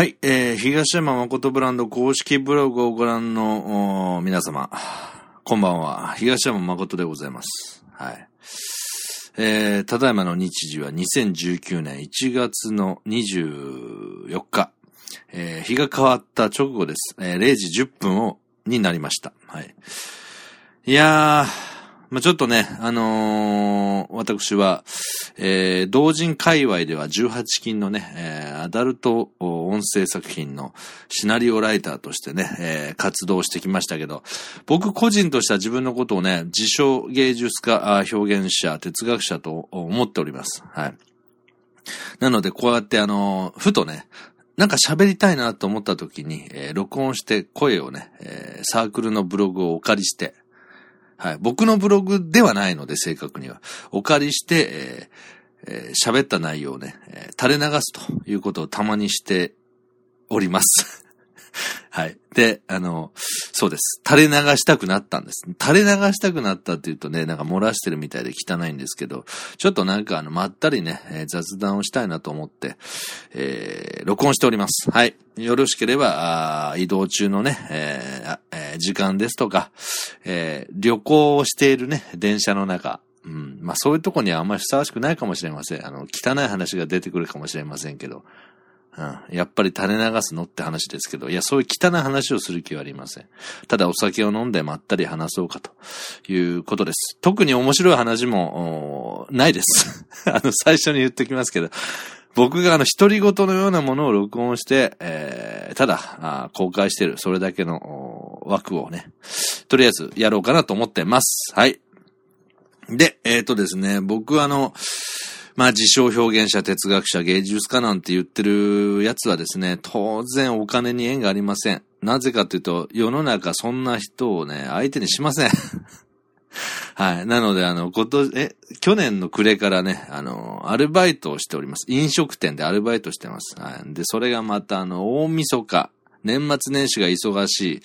はい、えー、東山誠ブランド公式ブログをご覧の皆様、こんばんは。東山誠でございます。はい。えー、ただいまの日時は2019年1月の24日、えー、日が変わった直後です。えー、0時10分を、になりました。はい。いやー、まあ、ちょっとね、あのー、私は、えー、同人界隈では18金のね、えー、アダルト音声作品のシナリオライターとしてね、えー、活動してきましたけど、僕個人としては自分のことをね、自称芸術家、表現者、哲学者と思っております。はい。なので、こうやってあのふとね、なんか喋りたいなと思った時に、えー、録音して声をね、えー、サークルのブログをお借りして、はい。僕のブログではないので、正確には。お借りして、えーえー、喋った内容をね、えー、垂れ流すということをたまにしております。はい。で、あの、そうです。垂れ流したくなったんです。垂れ流したくなったって言うとね、なんか漏らしてるみたいで汚いんですけど、ちょっとなんかあの、まったりね、えー、雑談をしたいなと思って、えー、録音しております。はい。よろしければ、あ移動中のね、えーえー、時間ですとか、えー、旅行をしているね、電車の中、うん。まあそういうとこにはあんまりふさわしくないかもしれません。あの、汚い話が出てくるかもしれませんけど、うん。やっぱり垂れ流すのって話ですけど、いや、そういう汚い話をする気はありません。ただお酒を飲んでまったり話そうかということです。特に面白い話も、ないです。あの、最初に言ってきますけど、僕があの、独り言のようなものを録音して、えー、ただ公開してる、それだけの枠をね、とりあえずやろうかなと思ってます。はい。で、えっ、ー、とですね、僕あの、まあ、自称表現者、哲学者、芸術家なんて言ってるやつはですね、当然お金に縁がありません。なぜかというと、世の中そんな人をね、相手にしません。はい。なので、あの、今年、え、去年の暮れからね、あの、アルバイトをしております。飲食店でアルバイトしてます。はい。で、それがまた、あの、大晦日。年末年始が忙しい、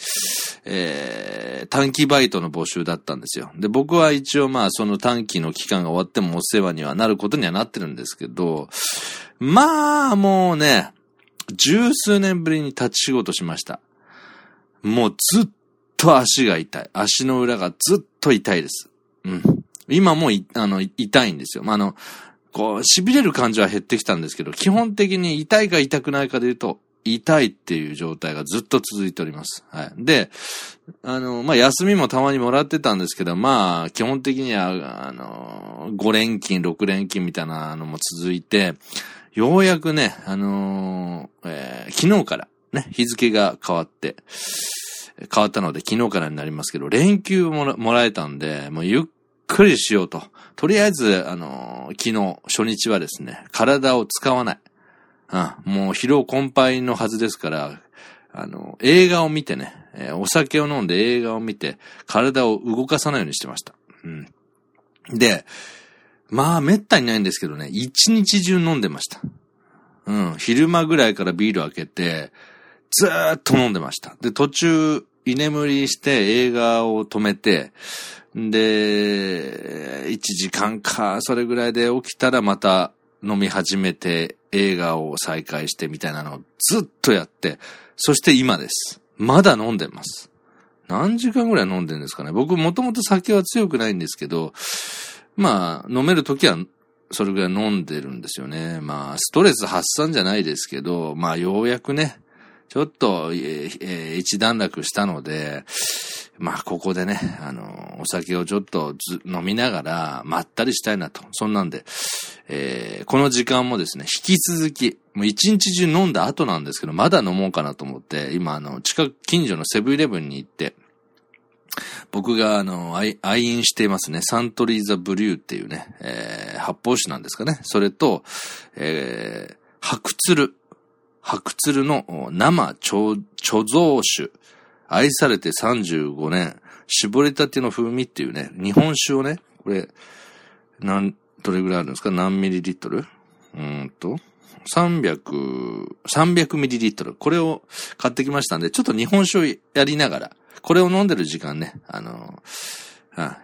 えー、短期バイトの募集だったんですよ。で、僕は一応まあその短期の期間が終わってもお世話にはなることにはなってるんですけど、まあもうね、十数年ぶりに立ち仕事しました。もうずっと足が痛い。足の裏がずっと痛いです。うん。今もあの、痛いんですよ。まあ、あの、こう、痺れる感じは減ってきたんですけど、基本的に痛いか痛くないかで言うと、痛いっていう状態がずっと続いております。はい。で、あの、まあ、休みもたまにもらってたんですけど、まあ、基本的には、あの、5連勤、6連勤みたいなのも続いて、ようやくね、あのえー、昨日からね、日付が変わって、変わったので昨日からになりますけど、連休もらもらえたんで、もうゆっくりしようと。とりあえず、あの昨日、初日はですね、体を使わない。あもう疲労困憊のはずですから、あの、映画を見てね、え、お酒を飲んで映画を見て、体を動かさないようにしてました。うん。で、まあ、めったにないんですけどね、一日中飲んでました。うん。昼間ぐらいからビール開けて、ずーっと飲んでました。で、途中、居眠りして映画を止めて、で、1時間か、それぐらいで起きたらまた飲み始めて、映画を再開してみたいなのをずっとやって、そして今です。まだ飲んでます。何時間ぐらい飲んでるんですかね。僕もともと酒は強くないんですけど、まあ、飲めるときはそれぐらい飲んでるんですよね。まあ、ストレス発散じゃないですけど、まあ、ようやくね、ちょっと、えー、一段落したので、まあ、ここでね、あの、お酒をちょっと飲みながら、まったりしたいなと。そんなんで、えー、この時間もですね、引き続き、もう一日中飲んだ後なんですけど、まだ飲もうかなと思って、今、あの、近く、近所のセブンイレブンに行って、僕が、あの、愛飲していますね、サントリーザブリューっていうね、えー、発泡酒なんですかね。それと、えー、白鶴。白鶴の生貯蔵酒。愛されて35年。絞りたての風味っていうね、日本酒をね、これ、なん、どれぐらいあるんですか？何ミリリットル？うんと、300、300ミリリットル。これを買ってきましたんで、ちょっと日本酒をやりながら、これを飲んでる時間ね、あの、あ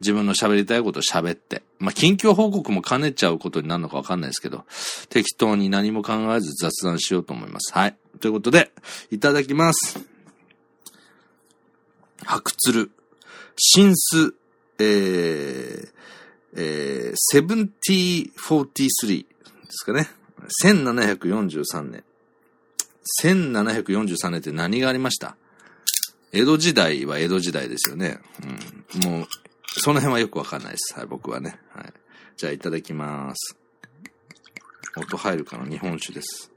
自分の喋りたいことを喋って、まあ、近況報告も兼ねちゃうことになるのかわかんないですけど、適当に何も考えず雑談しようと思います。はい。ということで、いただきます。白鶴、新ス、えー、えー、7043ですかね。1743年。1743年って何がありました？江戸時代は江戸時代ですよね。うん。もう、その辺はよくわかんないです。はい、僕はね。はい。じゃあ、いただきます。音入るかな？日本酒です。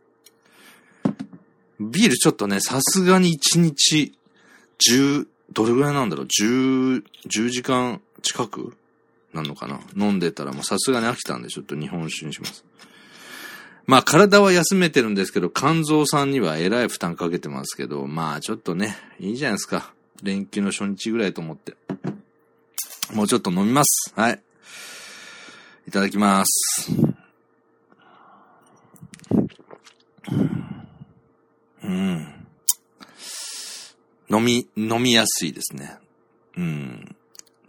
ビールちょっとね、さすがに1日10、どれぐらいなんだろう ?10、10時間近くなんのかな？飲んでたらもうさすがに飽きたんで、ちょっと日本酒にします。まあ体は休めてるんですけど、肝臓さんにはえらい負担かけてますけど、まあちょっとね、いいじゃないですか。連休の初日ぐらいと思って。もうちょっと飲みます。はい。いただきます。うん。飲み、飲みやすいですね。うん。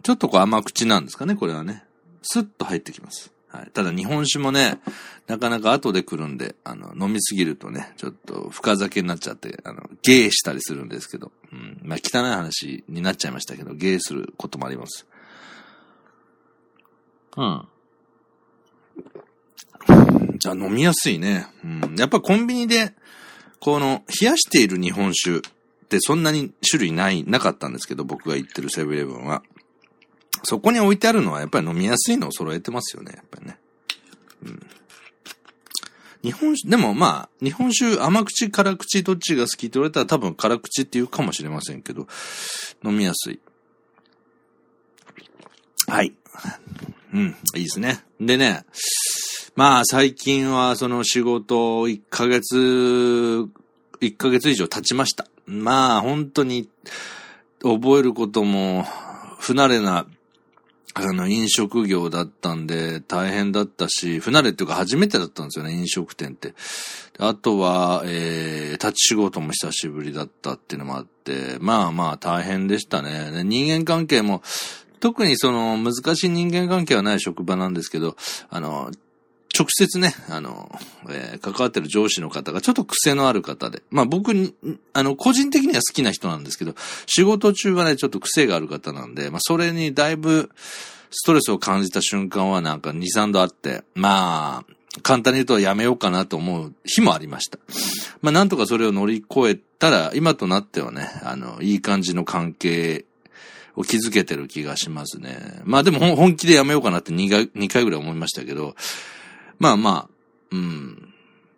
ちょっとこう甘口なんですかね、これはね。スッと入ってきます。はい。ただ日本酒もね、なかなか後で来るんで、あの、飲みすぎるとね、ちょっと深酒になっちゃって、あの、ゲーしたりするんですけど、うん。まあ、汚い話になっちゃいましたけど、ゲーすることもあります。うん。じゃあ飲みやすいね。うん。やっぱコンビニで、この、冷やしている日本酒ってそんなに種類ない、なかったんですけど、僕が行ってるセブンイレブンは。そこに置いてあるのはやっぱり飲みやすいのを揃えてますよね、やっぱりね。うん。日本酒、でもまあ、日本酒甘口、辛口どっちが好きって言われたら多分辛口って言うかもしれませんけど、飲みやすい。はい。うん、いいですね。でね、まあ最近はその仕事1ヶ月、1ヶ月以上経ちました。まあ本当に覚えることも不慣れなあの、飲食業だったんで、大変だったし、不慣れっていうか初めてだったんですよね、飲食店って。あとは、えー、立ち仕事も久しぶりだったっていうのもあって、まあまあ大変でしたね。人間関係も、特にその難しい人間関係はない職場なんですけど、あの、直接ね、あの、えー関わってる上司の方がちょっと癖のある方で、まあ僕に、あの、個人的には好きな人なんですけど、仕事中はね、ちょっと癖がある方なんで、まあそれにだいぶストレスを感じた瞬間はなんか2、3度あって、まあ、簡単に言うとやめようかなと思う日もありました。まあなんとかそれを乗り越えたら、今となってはね、あの、いい感じの関係を築けてる気がしますね。まあでも本気でやめようかなって2回 ,2 回ぐらい思いましたけど、まあまあ、うん。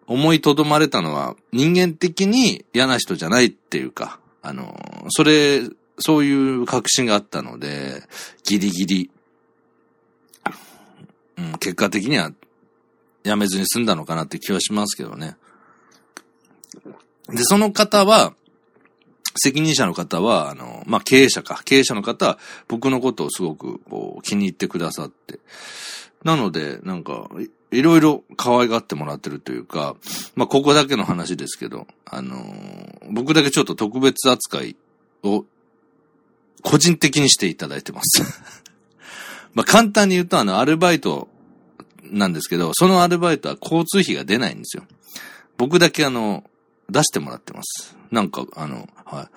思いとどまれたのは、人間的に嫌な人じゃないっていうか、あの、それ、そういう確信があったので、ギリギリ、うん、結果的には、やめずに済んだのかなって気はしますけどね。で、その方は、責任者の方は、あの、まあ、経営者か。経営者の方は、僕のことをすごく、こう、気に入ってくださって。なので、なんか、いろいろ可愛がってもらってるというか、まあ、ここだけの話ですけど、あのー僕だけちょっと特別扱いを、個人的にしていただいてます。ま、簡単に言うと、あの、アルバイトなんですけど、そのアルバイトは交通費が出ないんですよ。僕だけあの、出してもらってます。なんか、あの、はい。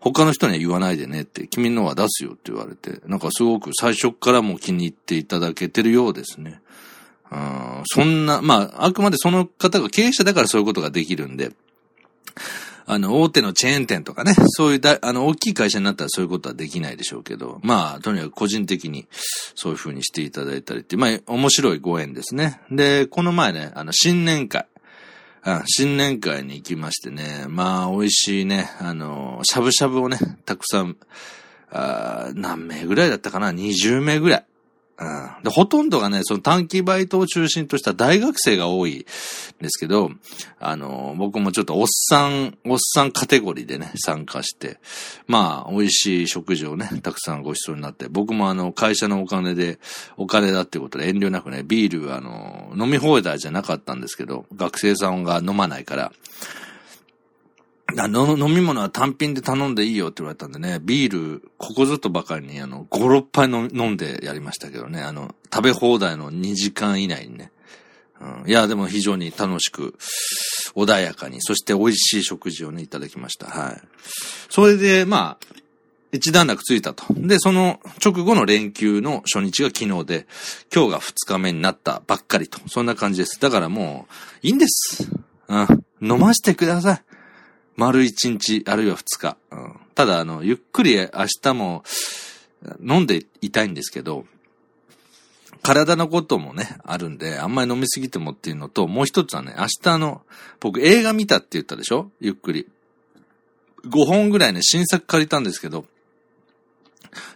他の人には言わないでねって、君のは出すよって言われて、なんかすごく最初からも気に入っていただけてるようですね。あそんな、まあ、あくまでその方が経営者だからそういうことができるんで、あの、大手のチェーン店とかね、そういうだ、あの、大きい会社になったらそういうことはできないでしょうけど、まあ、とにかく個人的にそういう風にしていただいたりって、まあ、面白いご縁ですね。で、この前ね、あの、新年会。あ新年会に行きましてね、まあ、美味しいね、あの、しゃぶしゃぶをね、たくさん、あ何名ぐらいだったかな ?20 名ぐらい。で、ほとんどがね、その短期バイトを中心とした大学生が多いんですけど、あの、僕もちょっとおっさん、おっさんカテゴリーでね、参加して、まあ、美味しい食事をね、たくさんご馳走になって、僕もあの、会社のお金で、お金だってことで遠慮なくね、ビール、あの、飲み放題じゃなかったんですけど、学生さんが飲まないから、飲み物は単品で頼んでいいよって言われたんでね、ビール、ここぞとばかりにあの、5、6杯の飲んでやりましたけどね、あの、食べ放題の2時間以内にね。うん、いや、でも非常に楽しく、穏やかに、そして美味しい食事をね、いただきました。はい。それで、まあ、一段落ついたと。で、その直後の連休の初日が昨日で、今日が二日目になったばっかりと。そんな感じです。だからもう、いいんです。うん。飲ましてください。丸一日、あるいは二日。うん、ただ、あの、ゆっくり明日も飲んでいたいんですけど、体のこともね、あるんで、あんまり飲みすぎてもっていうのと、もう一つはね、明日の、僕映画見たって言ったでしょ？ゆっくり。5本ぐらいね、新作借りたんですけど、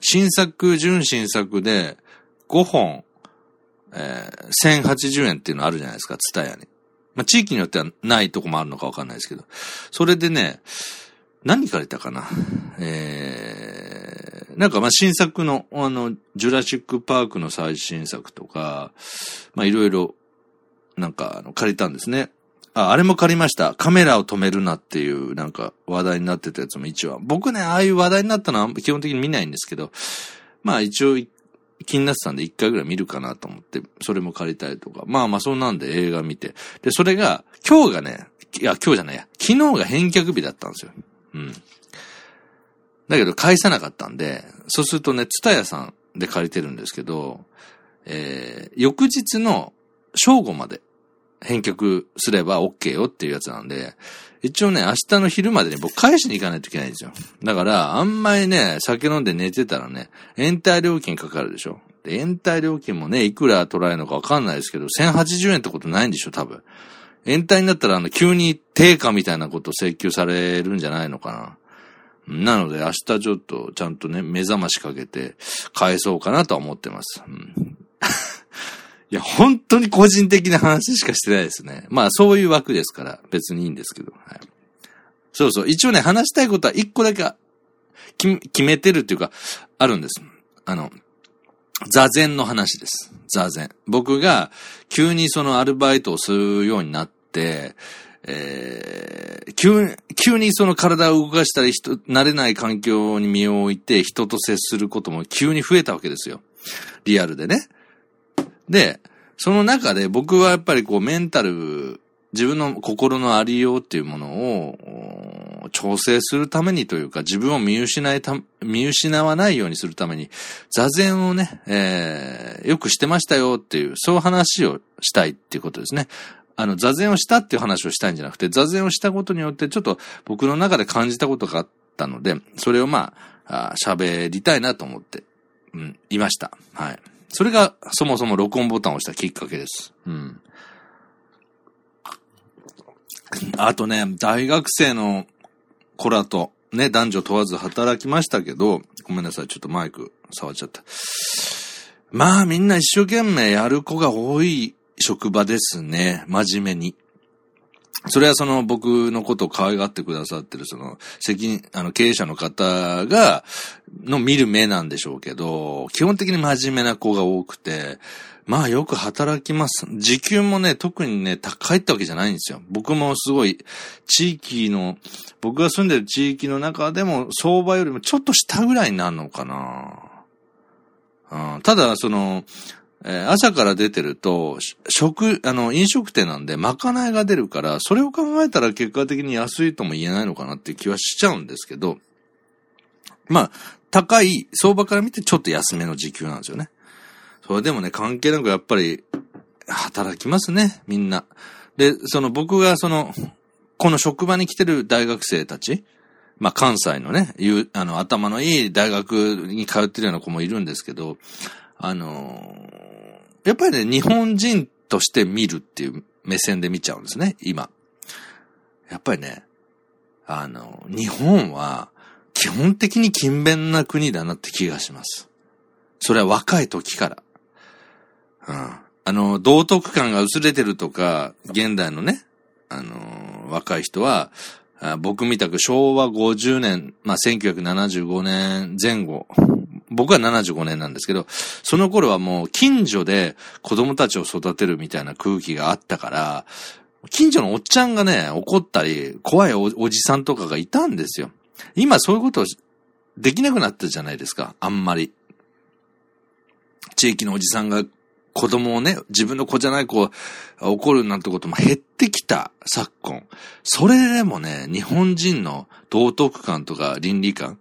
新作、純新作で5本、えー、1080円っていうのあるじゃないですか、ツタヤに。まあ、地域によってはないとこもあるのかわかんないですけど。それでね、何借りたかなえー、なんかま、新作の、あの、ジュラシックパークの最新作とか、まあ、いろいろ、なんか、あの、借りたんですね。あ、あれも借りました。カメラを止めるなっていう、なんか、話題になってたやつも一応。僕ね、ああいう話題になったのは基本的に見ないんですけど、まあ一応気になってたんで一回ぐらい見るかなと思って、それも借りたりとか。まあまあそんなんで映画見て。で、それが、今日がね、いや、今日じゃないや、昨日が返却日だったんですよ。うん。だけど返さなかったんで、そうするとね、ツタヤさんで借りてるんですけど、えー、翌日の正午まで返却すれば OK よっていうやつなんで、一応ね、明日の昼までに僕返しに行かないといけないんですよ。だから、あんまりね、酒飲んで寝てたらね、延滞料金かかるでしょ。で、延滞料金もね、いくら取られるのかわかんないですけど、1080円ってことないんでしょ、多分。延滞になったら、あの、急に定価みたいなこと請求されるんじゃないのかな。なので、明日ちょっと、ちゃんとね、目覚ましかけて、返そうかなとは思ってます。うんいや、本当に個人的な話しかしてないですね。まあ、そういう枠ですから、別にいいんですけど。はい、そうそう。一応ね、話したいことは一個だけ決めてるっていうか、あるんです。あの、座禅の話です。座禅。僕が急にそのアルバイトをするようになって、えー、急、急にその体を動かしたり人、慣れない環境に身を置いて人と接することも急に増えたわけですよ。リアルでね。で、その中で僕はやっぱりこうメンタル、自分の心のありようっていうものを調整するためにというか自分を見失いた、見失わないようにするために座禅をね、えー、よくしてましたよっていう、そういう話をしたいっていうことですね。あの、座禅をしたっていう話をしたいんじゃなくて、座禅をしたことによってちょっと僕の中で感じたことがあったので、それをまあ、喋りたいなと思って、うん、いました。はい。それがそもそも録音ボタンを押したきっかけです。うん。あとね、大学生の子らと、ね、男女問わず働きましたけど、ごめんなさい、ちょっとマイク触っちゃった。まあみんな一生懸命やる子が多い職場ですね。真面目に。それはその僕のことを可愛がってくださってるその責任、あの経営者の方が、の見る目なんでしょうけど、基本的に真面目な子が多くて、まあよく働きます。時給もね、特にね、高いってわけじゃないんですよ。僕もすごい、地域の、僕が住んでる地域の中でも相場よりもちょっと下ぐらいになるのかな。うん、ただ、その、え、朝から出てると、食、あの、飲食店なんで、まかないが出るから、それを考えたら結果的に安いとも言えないのかなっていう気はしちゃうんですけど、まあ、高い、相場から見てちょっと安めの時給なんですよね。それでもね、関係なくやっぱり、働きますね、みんな。で、その僕がその、この職場に来てる大学生たち、まあ関西のね、いう、あの、頭のいい大学に通ってるような子もいるんですけど、あのやっぱりね、日本人として見るっていう目線で見ちゃうんですね、今。やっぱりね、あの、日本は基本的に勤勉な国だなって気がします。それは若い時から。うん。あの、道徳感が薄れてるとか、現代のね、あの、若い人は、僕みたく昭和50年、まあ、1975年前後僕は75年なんですけど、その頃はもう近所で子供たちを育てるみたいな空気があったから、近所のおっちゃんがね、怒ったり、怖いおじさんとかがいたんですよ。今そういうことできなくなったじゃないですか、あんまり。地域のおじさんが子供をね、自分の子じゃない子を怒るなんてことも減ってきた昨今。それでもね、日本人の道徳感とか倫理観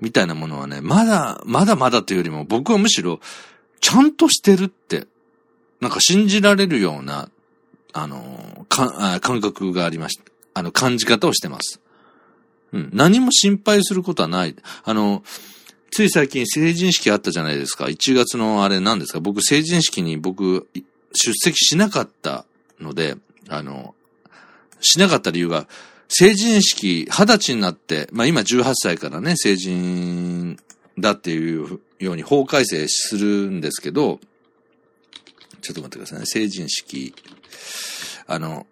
みたいなものはね、まだ、まだまだというよりも僕はむしろちゃんとしてるって、なんか信じられるような、あの、か感覚がありました。あの、感じ方をしてます。うん。何も心配することはない。あの、つい最近成人式あったじゃないですか。1月のあれ何ですか僕成人式に僕出席しなかったので、あの、しなかった理由が、成人式、二十歳になって、まあ今18歳からね、成人だっていうように法改正するんですけど、ちょっと待ってくださいね。成人式。あの、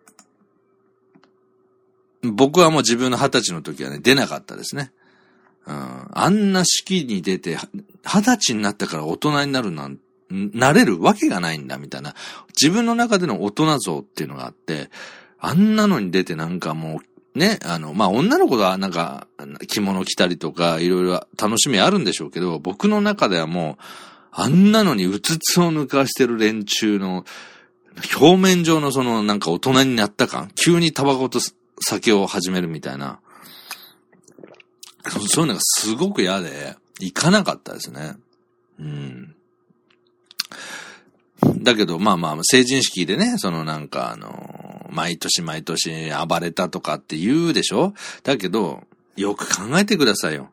僕はもう自分の二十歳の時はね、出なかったですね。うん、あんな式に出て、二十歳になったから大人になるなん、なれるわけがないんだ、みたいな。自分の中での大人像っていうのがあって、あんなのに出てなんかもう、ね、あの、まあ、女の子はなんか、着物着たりとか、いろいろ楽しみあるんでしょうけど、僕の中ではもう、あんなのにうつつを抜かしてる連中の、表面上のそのなんか大人になった感、急にタバコと酒を始めるみたいな、そういうのがすごく嫌で、行かなかったですね。うん。だけど、まあまあ、成人式でね、そのなんかあの、毎年毎年暴れたとかって言うでしょ？だけど、よく考えてくださいよ。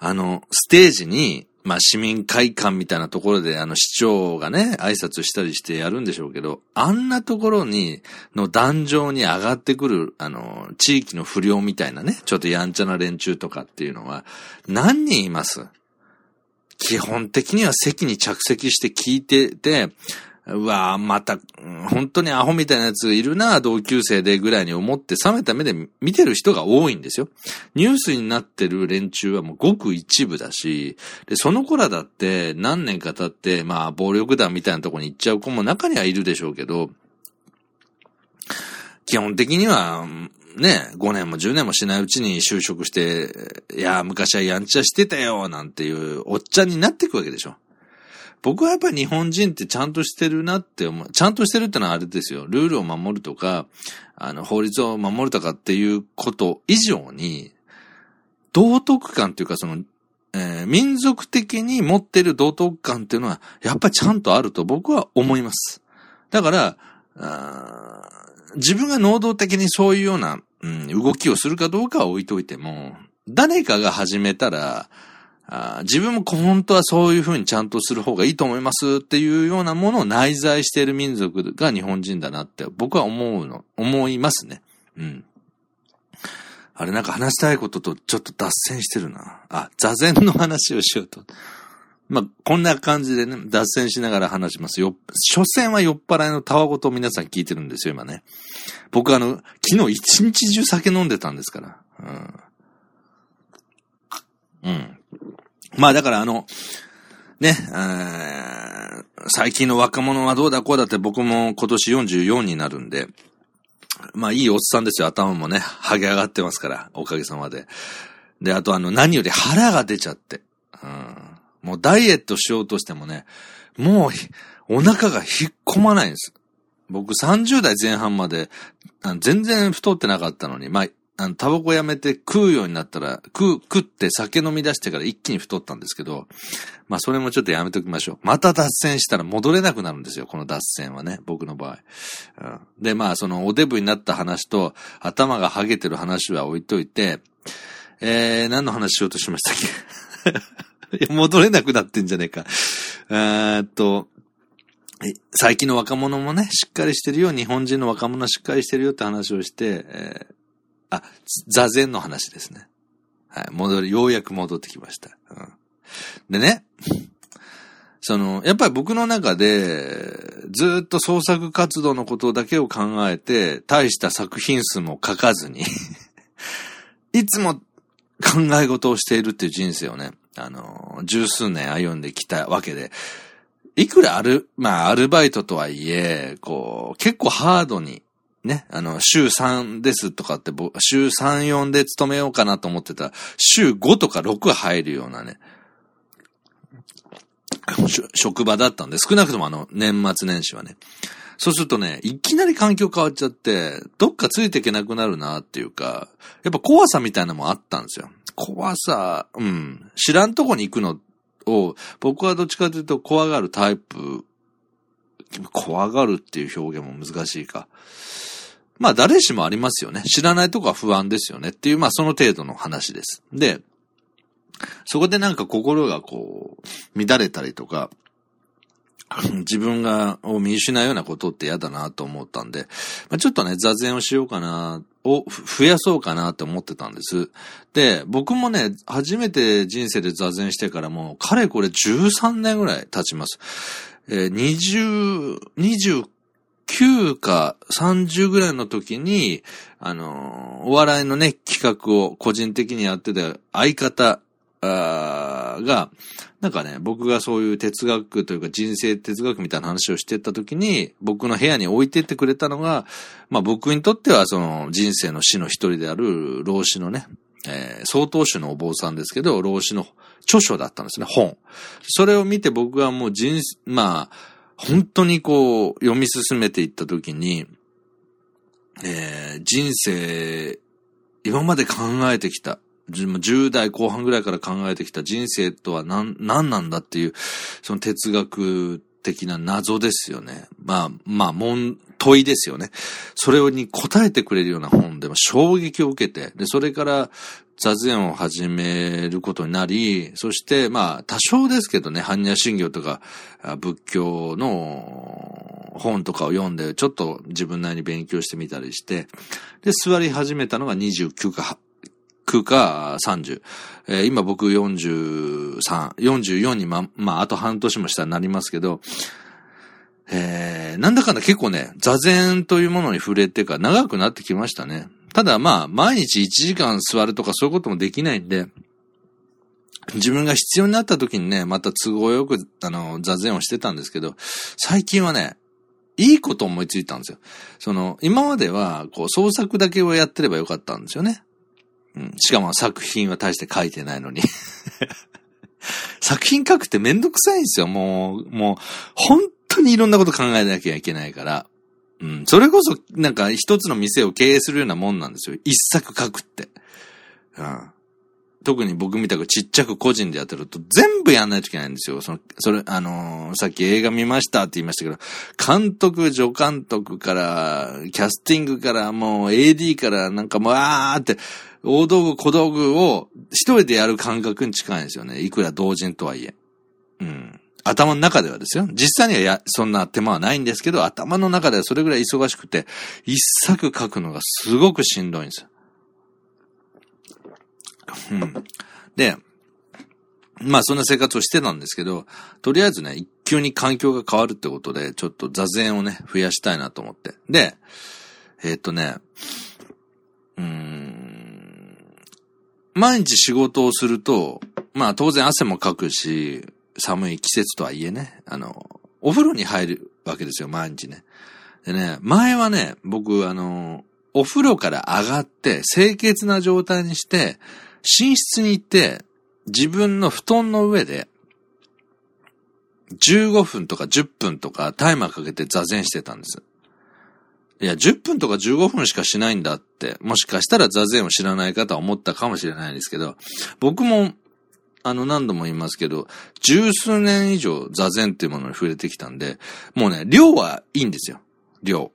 あの、ステージに、まあ市民会館みたいなところであの市長がね、挨拶したりしてやるんでしょうけど、あんなところに、の壇上に上がってくる、あの、地域の不良みたいなね、ちょっとやんちゃな連中とかっていうのは、何人います？基本的には席に着席して聞いてて、うわぁ、また、本当にアホみたいなやついるなぁ、同級生でぐらいに思って冷めた目で見てる人が多いんですよ。ニュースになってる連中はもうごく一部だし、で、その子らだって何年か経って、まあ、暴力団みたいなとこに行っちゃう子も中にはいるでしょうけど、基本的には、ね、5年も10年もしないうちに就職して、いや、昔はやんちゃしてたよ、なんていうおっちゃんになっていくわけでしょ。僕はやっぱり日本人ってちゃんとしてるなって思う。ちゃんとしてるってのはあれですよ。ルールを守るとか、あの、法律を守るとかっていうこと以上に、道徳感っていうかその、えー、民族的に持ってる道徳感っていうのは、やっぱりちゃんとあると僕は思います。だから、自分が能動的にそういうような、うん、動きをするかどうかは置いといても、誰かが始めたら、自分も本当はそういうふうにちゃんとする方がいいと思いますっていうようなものを内在している民族が日本人だなって僕は思うの、思いますね。うん。あれなんか話したいこととちょっと脱線してるな。あ、座禅の話をしようと。まあ、こんな感じでね、脱線しながら話しますよ。所詮は酔っ払いのタワごと皆さん聞いてるんですよ、今ね。僕あの、昨日一日中酒飲んでたんですから。うん。うん。まあだからあの、ね、最近の若者はどうだこうだって僕も今年44になるんで、まあいいおっさんですよ。頭もね、剥げ上がってますから、おかげさまで。で、あとあの、何より腹が出ちゃって。うん、もうダイエットしようとしてもね、もう、お腹が引っ込まないんです。僕30代前半まで、全然太ってなかったのに、まあ、あの、タバコやめて食うようになったら、食う、食って酒飲み出してから一気に太ったんですけど、まあそれもちょっとやめときましょう。また脱線したら戻れなくなるんですよ、この脱線はね、僕の場合。うん、で、まあそのおデブになった話と、頭がハゲてる話は置いといて、えー、何の話しようとしましたっけ？戻れなくなってんじゃねえか。えーっと、最近の若者もね、しっかりしてるよ、日本人の若者しっかりしてるよって話をして、えーあ、座禅の話ですね。はい、戻り、ようやく戻ってきました。うん、でね、その、やっぱり僕の中で、ずっと創作活動のことだけを考えて、大した作品数も書かずに いつも考え事をしているっていう人生をね、あの、十数年歩んできたわけで、いくらある、まあ、アルバイトとはいえ、こう、結構ハードにね、あの、週3ですとかって、週3、4で勤めようかなと思ってたら、週5とか6入るようなね、職場だったんで、少なくともあの、年末年始はね。そうするとね、いきなり環境変わっちゃって、どっかついていけなくなるなっていうか、やっぱ怖さみたいなのもあったんですよ。怖さ、うん。知らんとこに行くのを、僕はどっちかというと怖がるタイプ、怖がるっていう表現も難しいか。まあ誰しもありますよね。知らないとこは不安ですよねっていう、まあその程度の話です。で、そこでなんか心がこう、乱れたりとか、自分が、を見失うようなことって嫌だなと思ったんで、まあ、ちょっとね、座禅をしようかな、を増やそうかなって思ってたんです。で、僕もね、初めて人生で座禅してからもう、かれこれ13年ぐらい経ちます。えー、20、29か30ぐらいの時に、あのー、お笑いのね、企画を個人的にやってた相方が、なんかね、僕がそういう哲学というか人生哲学みたいな話をしてった時に、僕の部屋に置いてってくれたのが、まあ僕にとってはその人生の死の一人である老子のね、えー、曹洞宗のお坊さんですけど、老子の著書だったんですね、本。それを見て僕はもう人、まあ、本当にこう、読み進めていった時に、えー、人生、今まで考えてきた、10代後半ぐらいから考えてきた人生とは何、何なんだっていう、その哲学的な謎ですよね。まあ、まあ、問、問いですよね。それに答えてくれるような本で衝撃を受けて、で、それから座禅を始めることになり、そして、まあ、多少ですけどね、般若心経とか、仏教の本とかを読んで、ちょっと自分なりに勉強してみたりして、で、座り始めたのが29か9か30。えー、今僕43、44にま、まあ、あと半年もしたらなりますけど、えー、なんだかんだ結構ね、座禅というものに触れてか長くなってきましたね。ただまあ、毎日1時間座るとかそういうこともできないんで、自分が必要になった時にね、また都合よく、あの、座禅をしてたんですけど、最近はね、いいこと思いついたんですよ。その、今までは、こう、創作だけをやってればよかったんですよね。しかも作品は大して書いてないのに 作品書くってめんどくさいんですよ。もう、もう、本当にいろんなこと考えなきゃいけないから。うん。それこそ、なんか一つの店を経営するようなもんなんですよ。一作書くって。うん。特に僕みたくちっちゃく個人でやってると全部やんないといけないんですよ。その、それ、あのー、さっき映画見ましたって言いましたけど、監督、助監督から、キャスティングから、もう AD からなんかもう、あーって、大道具、小道具を一人でやる感覚に近いんですよね。いくら同人とはいえ。うん。頭の中ではですよ。実際にはや、そんな手間はないんですけど、頭の中ではそれぐらい忙しくて、一作書くのがすごくしんどいんですよ。うん。で、まあそんな生活をしてたんですけど、とりあえずね、一級に環境が変わるってことで、ちょっと座禅をね、増やしたいなと思って。で、えー、っとね、うん、毎日仕事をすると、まあ当然汗もかくし、寒い季節とはいえね、あの、お風呂に入るわけですよ、毎日ね。でね、前はね、僕、あの、お風呂から上がって、清潔な状態にして、寝室に行って、自分の布団の上で、15分とか10分とかタイマーかけて座禅してたんです。いや、10分とか15分しかしないんだって、もしかしたら座禅を知らない方は思ったかもしれないですけど、僕も、あの何度も言いますけど、十数年以上座禅っていうものに触れてきたんで、もうね、量はいいんですよ。量。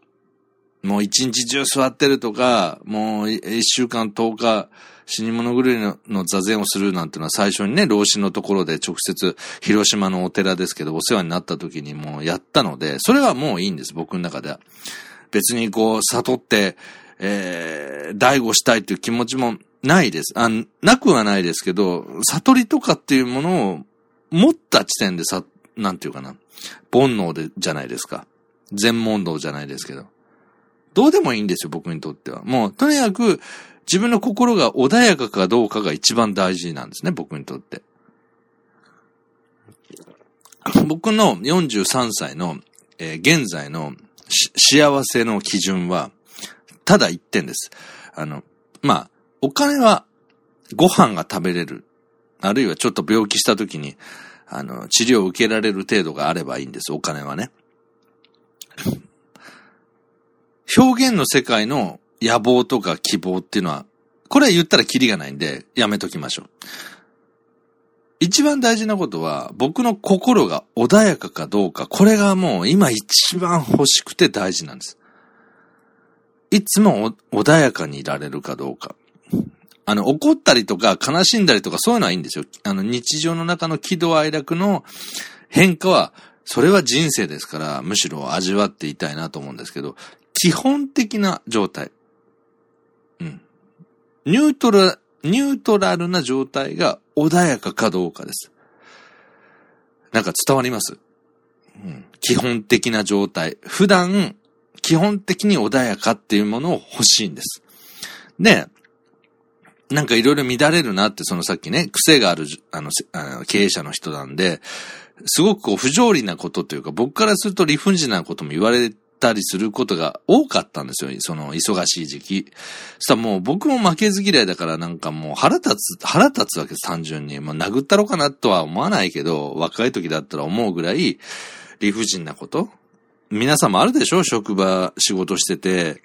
もう一日中座ってるとか、もう一週間10日、死に物狂いのの座禅をするなんてのは最初にね、老子のところで直接広島のお寺ですけど、お世話になった時にもうやったので、それはもういいんです、僕の中では。別にこう、悟って、えー、醍醐したいっていう気持ちもないです。あ、なくはないですけど、悟りとかっていうものを持った地点でさ、なんていうかな。煩悩で、じゃないですか。全問答じゃないですけど。どうでもいいんですよ、僕にとっては。もう、とにかく、自分の心が穏やかかどうかが一番大事なんですね、僕にとって。僕の43歳の、えー、現在の幸せの基準は、ただ一点です。あの、まあ、お金はご飯が食べれる。あるいはちょっと病気した時に、あの、治療を受けられる程度があればいいんです、お金はね。表現の世界の野望とか希望っていうのは、これは言ったらキリがないんで、やめときましょう。一番大事なことは、僕の心が穏やかかどうか、これがもう今一番欲しくて大事なんです。いつも穏やかにいられるかどうか。あの、怒ったりとか悲しんだりとかそういうのはいいんですよ。あの、日常の中の喜怒哀楽の変化は、それは人生ですから、むしろ味わっていたいなと思うんですけど、基本的な状態。うん。ニュートラ、ニュートラルな状態が穏やかかどうかです。なんか伝わります？うん。基本的な状態。普段、基本的に穏やかっていうものを欲しいんです。で、なんかいろいろ乱れるなって、そのさっきね、癖がある、あの、あの経営者の人なんで、すごくこう不条理なことというか、僕からすると理不尽なことも言われたりすることが多かったんですよ。その忙しい時期。そしたらもう僕も負けず嫌いだからなんかもう腹立つ、腹立つわけです、単純に。まあ殴ったろうかなとは思わないけど、若い時だったら思うぐらい理不尽なこと皆さんもあるでしょ職場仕事してて。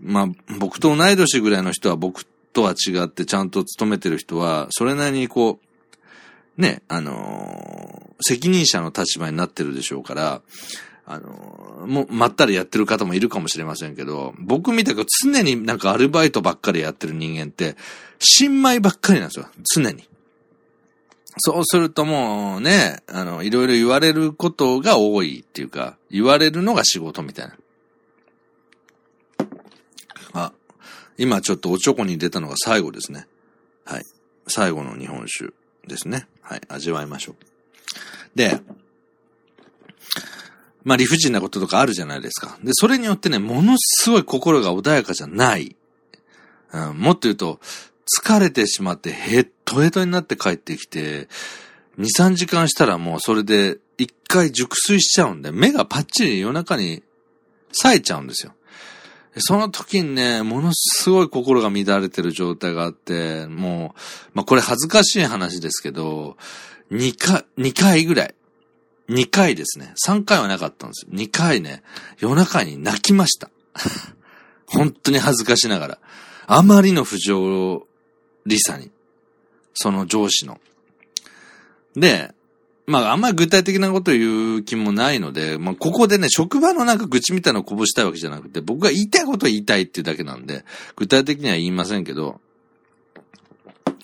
まあ僕と同い年ぐらいの人は僕とは違ってちゃんと勤めてる人は、それなりにこう、ね、あのー、責任者の立場になってるでしょうから、あの、もう、まったりやってる方もいるかもしれませんけど、僕みたく常になんかアルバイトばっかりやってる人間って、新米ばっかりなんですよ。常に。そうするともうね、あの、いろいろ言われることが多いっていうか、言われるのが仕事みたいな。あ今ちょっとおちょこに出たのが最後ですね。はい。最後の日本酒ですね。はい。味わいましょう。で、まあ理不尽なこととかあるじゃないですか。で、それによってね、ものすごい心が穏やかじゃない。うん、もっと言うと、疲れてしまってヘッドヘッドになって帰ってきて、2、3時間したらもうそれで一回熟睡しちゃうんで、目がパッチリ夜中に冴えちゃうんですよ。その時にね、ものすごい心が乱れてる状態があって、もう、まあ、これ恥ずかしい話ですけど、2回、2回ぐらい。2回ですね。3回はなかったんですよ。2回ね、夜中に泣きました。本当に恥ずかしながら。あまりの不条理さに。その上司の。で、まあ、あんまり具体的なこと言う気もないので、まあ、ここでね、職場のなんか愚痴みたいなのをこぼしたいわけじゃなくて、僕が言いたいことを言いたいっていうだけなんで、具体的には言いませんけど、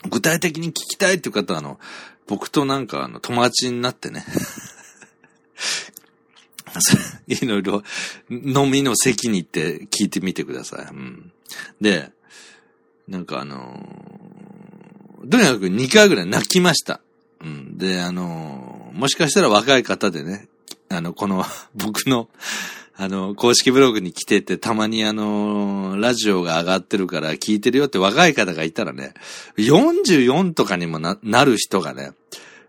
具体的に聞きたいっていう方は、あの、僕となんか、あの、友達になってね、いろいろ、飲みの席に行って聞いてみてください。うん。で、なんかあのー、とにかく2回ぐらい泣きました。うん。で、あの、もしかしたら若い方でね、あの、この、僕の、あの、公式ブログに来てて、たまにあの、ラジオが上がってるから聞いてるよって若い方がいたらね、44とかにもな、なる人がね、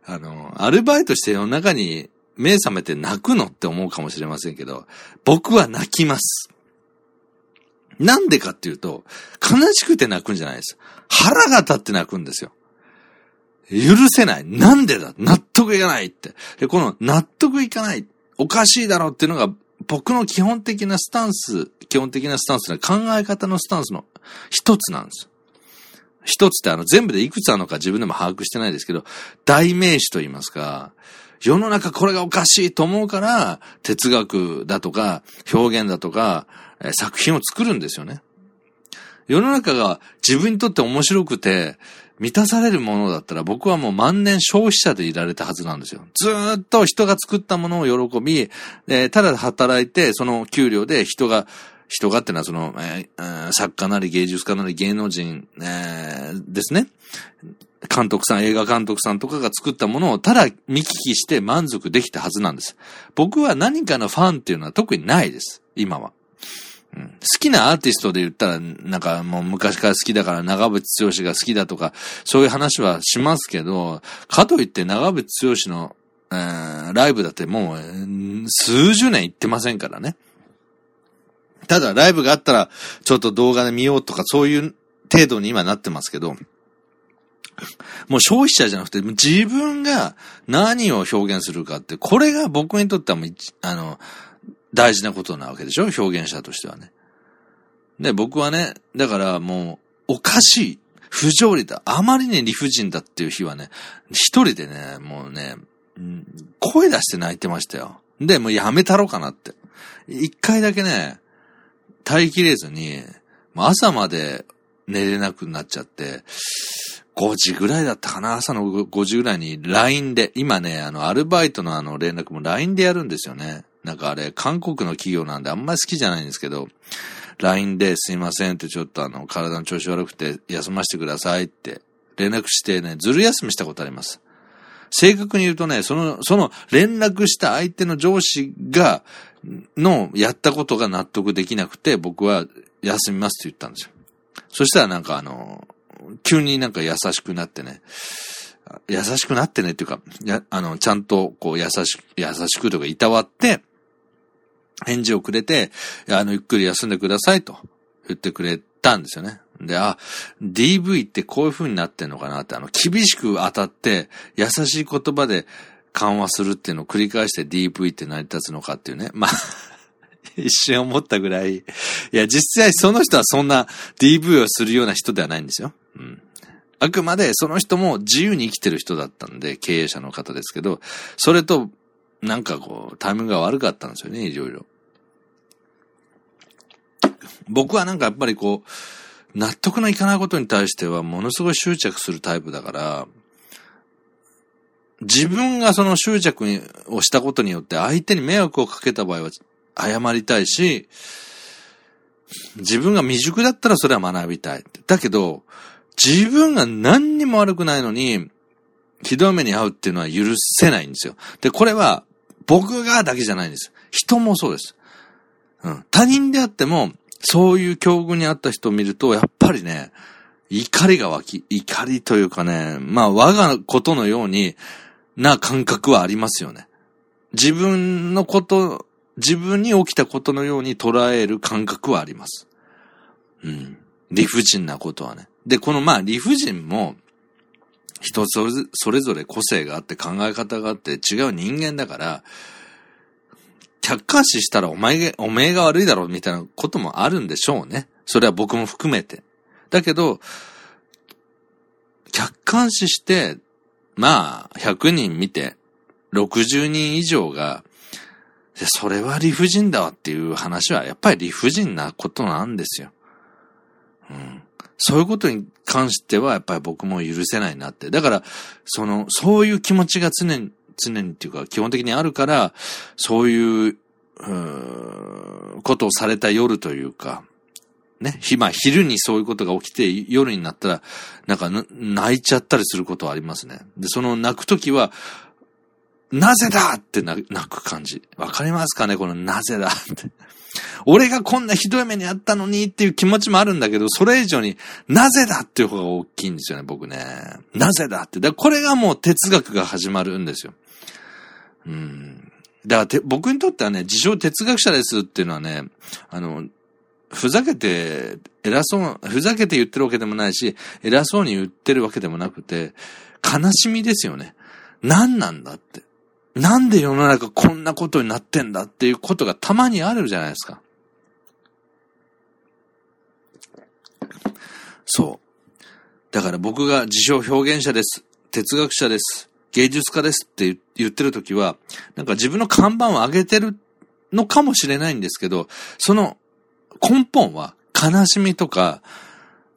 あの、アルバイトして世の中に目覚めて泣くのって思うかもしれませんけど、僕は泣きます。なんでかっていうと、悲しくて泣くんじゃないです。腹が立って泣くんですよ。許せない。なんでだ？納得いかないって。で、この納得いかない。おかしいだろうっていうのが僕の基本的なスタンス、基本的なスタンスの考え方のスタンスの一つなんです。一つってあの全部でいくつあるのか自分でも把握してないですけど、代名詞と言いますか、世の中これがおかしいと思うから、哲学だとか、表現だとか、作品を作るんですよね。世の中が自分にとって面白くて、満たされるものだったら僕はもう万年消費者でいられたはずなんですよ。ずっと人が作ったものを喜び、えー、ただ働いて、その給料で人が、人がってのはその、えー、作家なり芸術家なり芸能人、えー、ですね。監督さん、映画監督さんとかが作ったものをただ見聞きして満足できたはずなんです。僕は何かのファンっていうのは特にないです。今は。うん好きなアーティストで言ったら、なんかもう昔から好きだから長渕剛が好きだとか、そういう話はしますけど、かといって長渕剛の、えー、ライブだってもう、数十年行ってませんからね。ただライブがあったら、ちょっと動画で見ようとか、そういう程度に今なってますけど、もう消費者じゃなくて、自分が何を表現するかって、これが僕にとってはもう、あの、大事なことなわけでしょ？表現者としてはね。で、僕はね、だからもう、おかしい。不条理だ。あまりに理不尽だっていう日はね、一人でね、もうね、声出して泣いてましたよ。で、もうやめたろうかなって。一回だけね、耐えきれずに、朝まで寝れなくなっちゃって、5時ぐらいだったかな？朝の5時ぐらいに LINE で、今ね、あの、アルバイトのあの連絡も LINE でやるんですよね。なんかあれ、韓国の企業なんであんまり好きじゃないんですけど、LINE ですいませんってちょっとあの、体の調子悪くて休ませてくださいって連絡してね、ずる休みしたことあります。正確に言うとね、その、その連絡した相手の上司が、のやったことが納得できなくて、僕は休みますって言ったんですよ。そしたらなんかあの、急になんか優しくなってね、優しくなってねっていうか、や、あの、ちゃんとこう優しく、優しくとかいたわって、返事をくれて、あの、ゆっくり休んでくださいと言ってくれたんですよね。で、あ、DV ってこういう風になってんのかなって、あの、厳しく当たって、優しい言葉で緩和するっていうのを繰り返して DV って成り立つのかっていうね。まあ 一瞬思ったぐらい。いや、実際その人はそんな DV をするような人ではないんですよ。うん。あくまでその人も自由に生きてる人だったんで、経営者の方ですけど、それと、なんかこう、タイミングが悪かったんですよね、いろいろ。僕はなんかやっぱりこう、納得のいかないことに対してはものすごい執着するタイプだから、自分がその執着をしたことによって相手に迷惑をかけた場合は謝りたいし、自分が未熟だったらそれは学びたい。だけど、自分が何にも悪くないのに、ひどい目に遭うっていうのは許せないんですよ。で、これは僕がだけじゃないんです。人もそうです。うん。他人であっても、そういう境遇にあった人を見ると、やっぱりね、怒りが湧き、怒りというかね、まあ我がことのようにな感覚はありますよね。自分のこと、自分に起きたことのように捉える感覚はあります。うん。理不尽なことはね。で、このまあ理不尽も、人それぞれ個性があって考え方があって違う人間だから、客観視したらお前が、お前が悪いだろうみたいなこともあるんでしょうね。それは僕も含めて。だけど、客観視して、まあ、100人見て、60人以上が、それは理不尽だわっていう話は、やっぱり理不尽なことなんですよ。うん。そういうことに関しては、やっぱり僕も許せないなって。だから、その、そういう気持ちが常に常にっていうか基本的にあるから、そういう、うことをされた夜というか、ね、まあ昼にそういうことが起きて夜になったら、なんか泣いちゃったりすることはありますね。で、その泣くときは、なぜだって泣く感じ。わかりますかねこのなぜだって。俺がこんなひどい目にあったのにっていう気持ちもあるんだけど、それ以上になぜだっていう方が大きいんですよね、僕ね。なぜだって。だこれがもう哲学が始まるんですよ。うん。だから僕にとってはね、自称哲学者ですっていうのはね、あの、ふざけて、偉そう、ふざけて言ってるわけでもないし、偉そうに言ってるわけでもなくて、悲しみですよね。何なんだって。なんで世の中こんなことになってんだっていうことがたまにあるじゃないですか。そう。だから僕が自称表現者です。哲学者です。芸術家ですって言ってるときは、なんか自分の看板を上げてるのかもしれないんですけど、その根本は悲しみとか、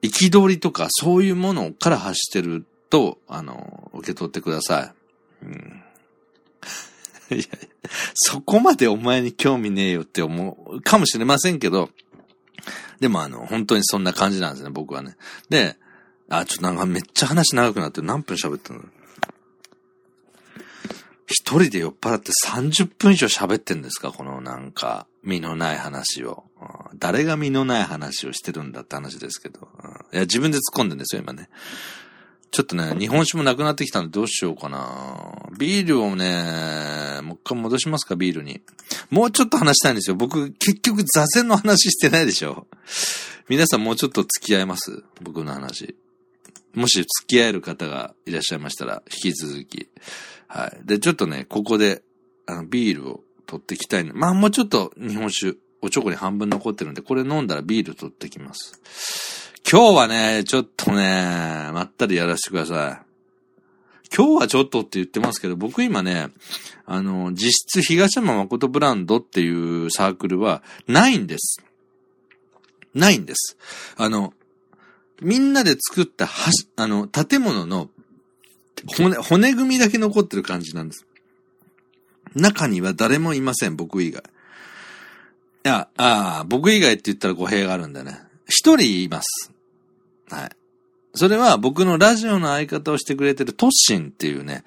憤りとか、そういうものから発してると、あの、受け取ってください。うん、いやそこまでお前に興味ねえよって思うかもしれませんけど、でもあの、本当にそんな感じなんですね、僕はね。で、あ、ちょっとなんかめっちゃ話長くなって何分喋ったの？一人で酔っ払って30分以上喋ってんですか？このなんか、身のない話を。誰が身のない話をしてるんだって話ですけど。うんいや、自分で突っ込んでんですよ、今ね。ちょっとね、日本酒もなくなってきたんでどうしようかな。ビールをね、もう一回戻しますか、ビールに。もうちょっと話したいんですよ。僕、結局座禅の話してないでしょ。皆さんもうちょっと付き合えます僕の話。もし付き合える方がいらっしゃいましたら、引き続き。はい。で、ちょっとね、ここで、あの、ビールを取ってきたいまあ、もうちょっと日本酒、おちょこに半分残ってるんで、これ飲んだらビール取ってきます。今日はね、ちょっとね、まったりやらせてください。今日はちょっとって言ってますけど、僕今ね、あの、実質東山誠ブランドっていうサークルはないんです。ないんです。あの、みんなで作ったはし、あの、建物の骨、骨組みだけ残ってる感じなんです。中には誰もいません、僕以外。いや、ああ、僕以外って言ったら語弊があるんだね。一人います。はい。それは僕のラジオの相方をしてくれてるトッシンっていうね、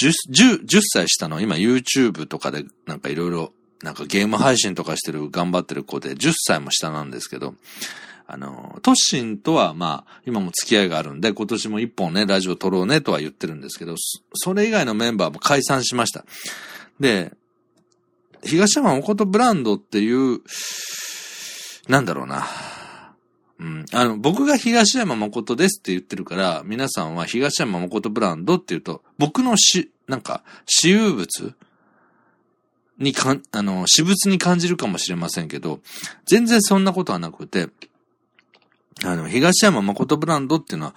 10, 10, 10歳下の今 YouTube とかでなんかいろいろなんかゲーム配信とかしてる頑張ってる子で10歳も下なんですけど、あの、トッシンとはまあ今も付き合いがあるんで今年も一本ねラジオ撮ろうねとは言ってるんですけど、それ以外のメンバーも解散しました。で、東山誠ブランドっていう、なんだろうな。うん。あの、僕が東山誠ですって言ってるから、皆さんは東山誠ブランドって言うと、僕のし、なんか、私有物？にかん、あの、私物に感じるかもしれませんけど、全然そんなことはなくて、あの、東山誠ブランドっていうのは、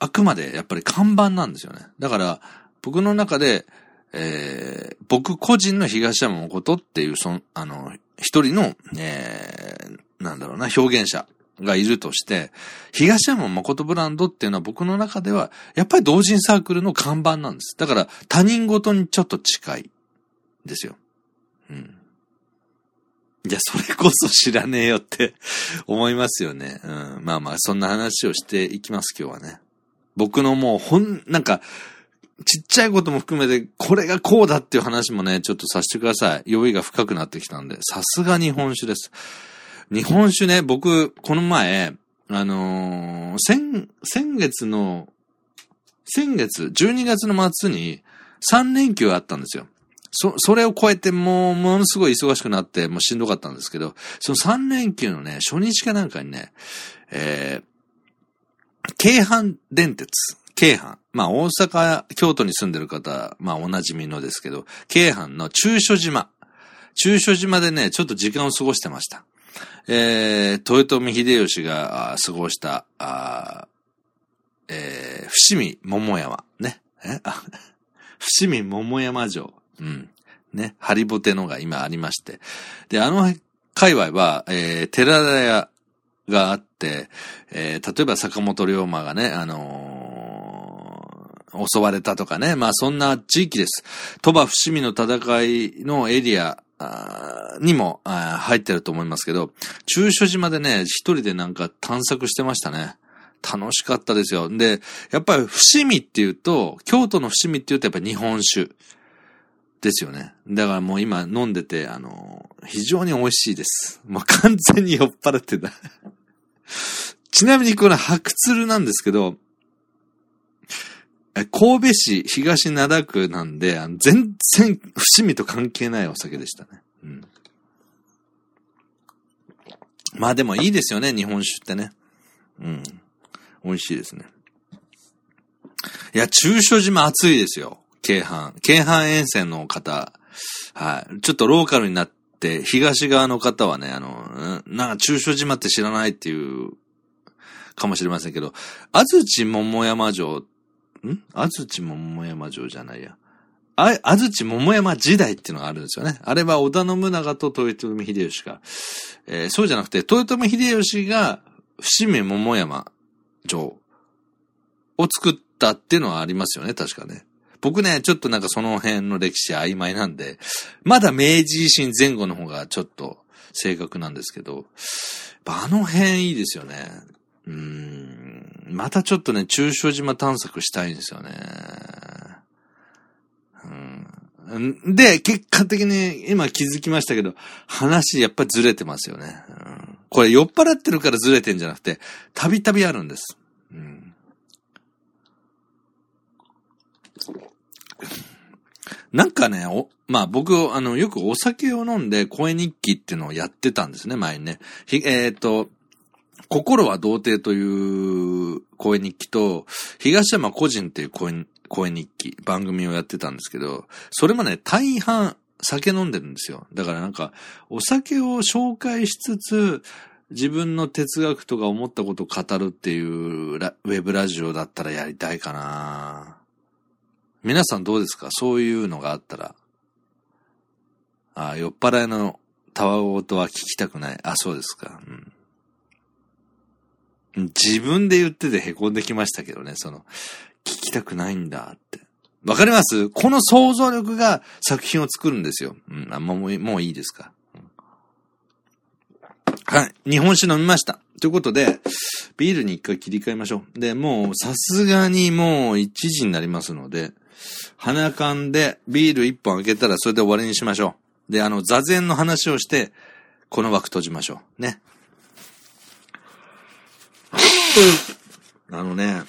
あくまでやっぱり看板なんですよね。だから、僕の中で、えー、僕個人の東山誠っていう、その、あの、一人の、えー、なんだろうな、表現者がいるとして、東山誠ブランドっていうのは僕の中では、やっぱり同人サークルの看板なんです。だから他人事にちょっと近い。ですよ。うん。いや、それこそ知らねえよって 思いますよね。うん。まあまあ、そんな話をしていきます、今日はね。僕のもう、ほん、なんか、ちっちゃいことも含めて、これがこうだっていう話もね、ちょっとさせてください。酔いが深くなってきたんで、さすが日本酒です。日本酒ね、僕、この前、あのー、先、先月の、先月、12月の末に3連休あったんですよ。そ、それを超えてもう、ものすごい忙しくなって、もうしんどかったんですけど、その3連休のね、初日かなんかにね、えー、京阪電鉄、京阪。まあ、大阪、京都に住んでる方、まあ、お馴染みのですけど、京阪の中所島。中所島でね、ちょっと時間を過ごしてました。えー、豊臣秀吉が過ごした、あえー、伏見桃山、ね。え？伏見桃山城。うん。ね。ハリボテのが今ありまして。で、あの界隈は、えー、寺田屋があって、えー、例えば坂本龍馬がね、あのー、襲われたとかね。まあそんな地域です。鳥羽伏見の戦いのエリアにも入ってると思いますけど、中所島でね、一人でなんか探索してましたね。楽しかったですよ。で、やっぱり伏見っていうと、京都の伏見っていうとやっぱ日本酒ですよね。だからもう今飲んでて、あの、非常に美味しいです。もう完全に酔っ払ってた。ちなみにこれ白鶴なんですけど、神戸市東灘区なんで、全然伏見と関係ないお酒でしたね。うん。まあでもいいですよね、日本酒ってね。うん。美味しいですね。いや、中所島暑いですよ。京阪。京阪沿線の方。はい。ちょっとローカルになって、東側の方はね、あの、なんか中所島って知らないっていう、かもしれませんけど、安土桃山城ん？安土桃山城じゃないや。あ、安土桃山時代っていうのがあるんですよね。あれは織田信長と豊臣秀吉が。えー、そうじゃなくて、豊臣秀吉が伏見桃山城を作ったっていうのはありますよね、確かね。僕ね、ちょっとなんかその辺の歴史曖昧なんで、まだ明治維新前後の方がちょっと正確なんですけど、あの辺いいですよね。うん。またちょっとね、中小島探索したいんですよね。うん。で、結果的に今気づきましたけど、話やっぱりずれてますよね。うん、これ酔っ払ってるからずれてんじゃなくて、たびたびあるんです。うん。なんかね、お、まあ僕、あの、よくお酒を飲んで声日記っていうのをやってたんですね、前にね。えっ、と、心は童貞という声日記と、東山個人っていう声声日記、番組をやってたんですけど、それもね、大半酒飲んでるんですよ。だからなんか、お酒を紹介しつつ、自分の哲学とか思ったことを語るっていうウェブラジオだったらやりたいかな皆さんどうですか？そういうのがあったら。あ酔っ払いのたわごとは聞きたくない。あ、そうですか。うん。自分で言ってて凹んできましたけどね、その、聞きたくないんだって。わかります？この想像力が作品を作るんですよ。うん、あ、もう、もういいですか？うんはい。日本酒飲みました。ということで、ビールに一回切り替えましょう。で、もう、さすがにもう1時になりますので、鼻かんでビール一本開けたらそれで終わりにしましょう。で、あの、座禅の話をして、この枠閉じましょう。ね。あのね、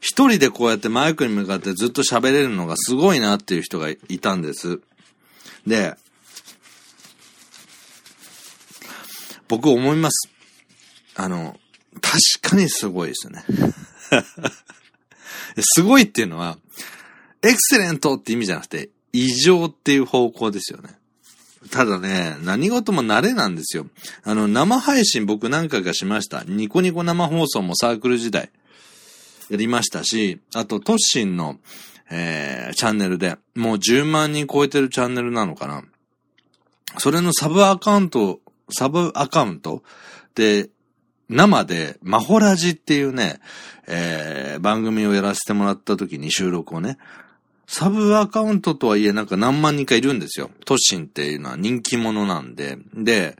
一人でこうやってマイクに向かってずっと喋れるのがすごいなっていう人がいたんです。で、僕思います。あの、確かにすごいですよね。すごいっていうのは、エクセレントって意味じゃなくて、異常っていう方向ですよね。ただね、何事も慣れなんですよ。あの、生配信僕何回かがしました。ニコニコ生放送もサークル時代やりましたし、あと、トッシンの、えー、チャンネルで、もう10万人超えてるチャンネルなのかな。それのサブアカウント、サブアカウントで、生で、マホラジっていうね、えー、番組をやらせてもらった時に収録をね、サブアカウントとはいえなんか何万人かいるんですよ。トッシンっていうのは人気者なんで。で、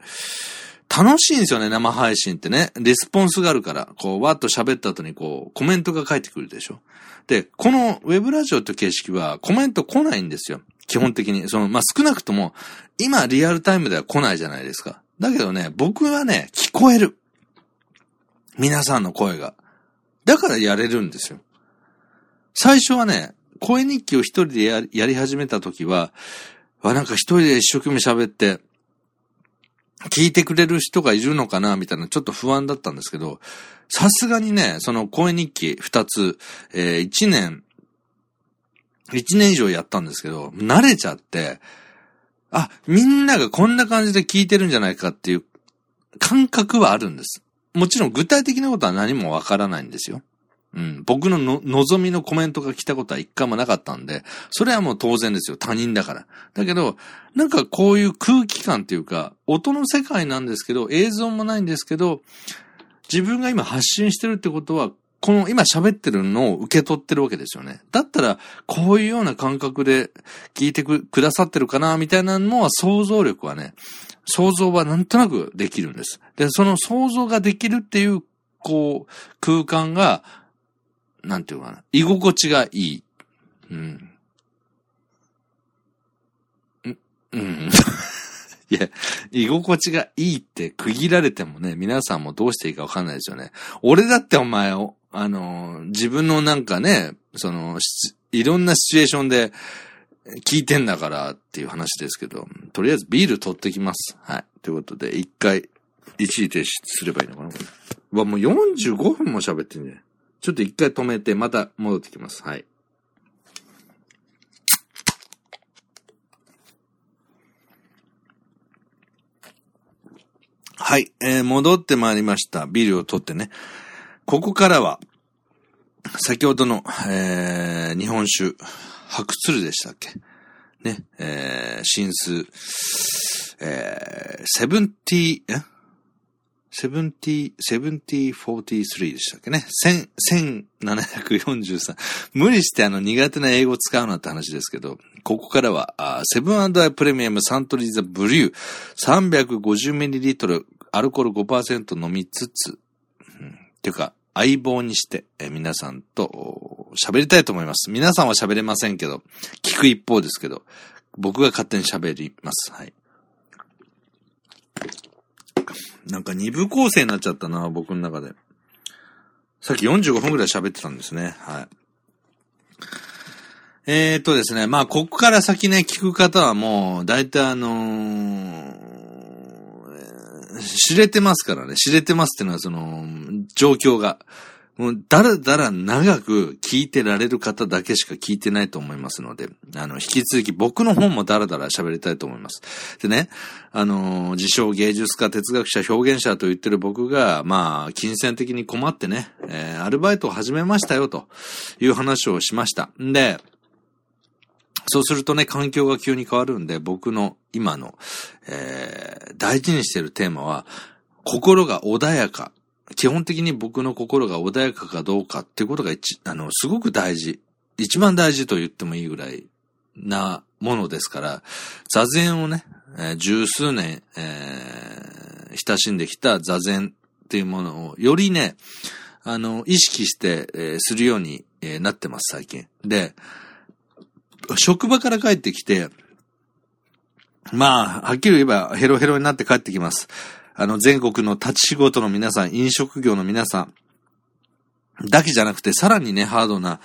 楽しいんですよね、生配信ってね。レスポンスがあるから、こう、わっと喋った後にこう、コメントが返ってくるでしょ。で、このウェブラジオって形式はコメント来ないんですよ。基本的に。その、まあ、少なくとも、今リアルタイムでは来ないじゃないですか。だけどね、僕はね、聞こえる。皆さんの声が。だからやれるんですよ。最初はね、声日記を一人でややり始めた時は、わ、なんか一人で一生懸命喋って、聞いてくれる人がいるのかなみたいなちょっと不安だったんですけど、さすがにね、その声日記二つ、えー、一年、一年以上やったんですけど、慣れちゃって、あ、みんながこんな感じで聞いてるんじゃないかっていう感覚はあるんです。もちろん具体的なことは何もわからないんですよ。僕のの望みのコメントが来たことは一回もなかったんで、それはもう当然ですよ。他人だから。だけど、なんかこういう空気感っていうか、音の世界なんですけど、映像もないんですけど、自分が今発信してるってことは、この今喋ってるのを受け取ってるわけですよね。だったら、こういうような感覚で聞いてくださってるかな、みたいなのは想像力はね、想像はなんとなくできるんです。で、その想像ができるっていう、こう、空間が、なんていうかな、居心地がいい。うん。ん？うん。いや、居心地がいいって区切られてもね、皆さんもどうしていいかわかんないですよね。俺だってお前を、あの、自分のなんかね、その、いろんなシチュエーションで聞いてんだからっていう話ですけど、とりあえずビール取ってきます。はい。ということで、一回、一時停止すればいいのかなこれ。うわ、もう45分も喋ってんね。ちょっと一回止めて、また戻ってきます。はい。はい、えー、戻ってまいりました。ビルを取ってね。ここからは、先ほどの、えー、日本酒、白鶴でしたっけ？ね、えー、新数、えー、セブンティー、え？70、7043でしたっけね。1743。無理してあの苦手な英語を使うなって話ですけど、ここからは、セブンアイプレミアムサントリーザブリュー 350ml アルコール5%飲みつつ、うん、ていうか、相棒にして、え皆さんと喋りたいと思います。皆さんは喋れませんけど、聞く一方ですけど、僕が勝手に喋ります。はい。なんか二部構成になっちゃったな、僕の中で。さっき45分くらい喋ってたんですね。はい。えー、っとですね、まあ、ここから先ね、聞く方はもう、だいたいあのー、知れてますからね。知れてますっていうのは、その、状況が。もう、だらだら長く聞いてられる方だけしか聞いてないと思いますので、あの、引き続き僕の本もだらだら喋りたいと思います。でね、あの、自称芸術家、哲学者、表現者と言ってる僕が、まあ、金銭的に困ってね、えー、アルバイトを始めましたよ、という話をしました。んで、そうするとね、環境が急に変わるんで、僕の今の、えー、大事にしてるテーマは、心が穏やか基本的に僕の心が穏やかかどうかっていうことが一、あの、すごく大事。一番大事と言ってもいいぐらいなものですから、座禅をね、えー、十数年、えー、親しんできた座禅っていうものを、よりね、あの、意識して、えー、するように、えー、なってます、最近。で、職場から帰ってきて、まあ、はっきり言えばヘロヘロになって帰ってきます。あの、全国の立ち仕事の皆さん、飲食業の皆さん、だけじゃなくて、さらにね、ハードな、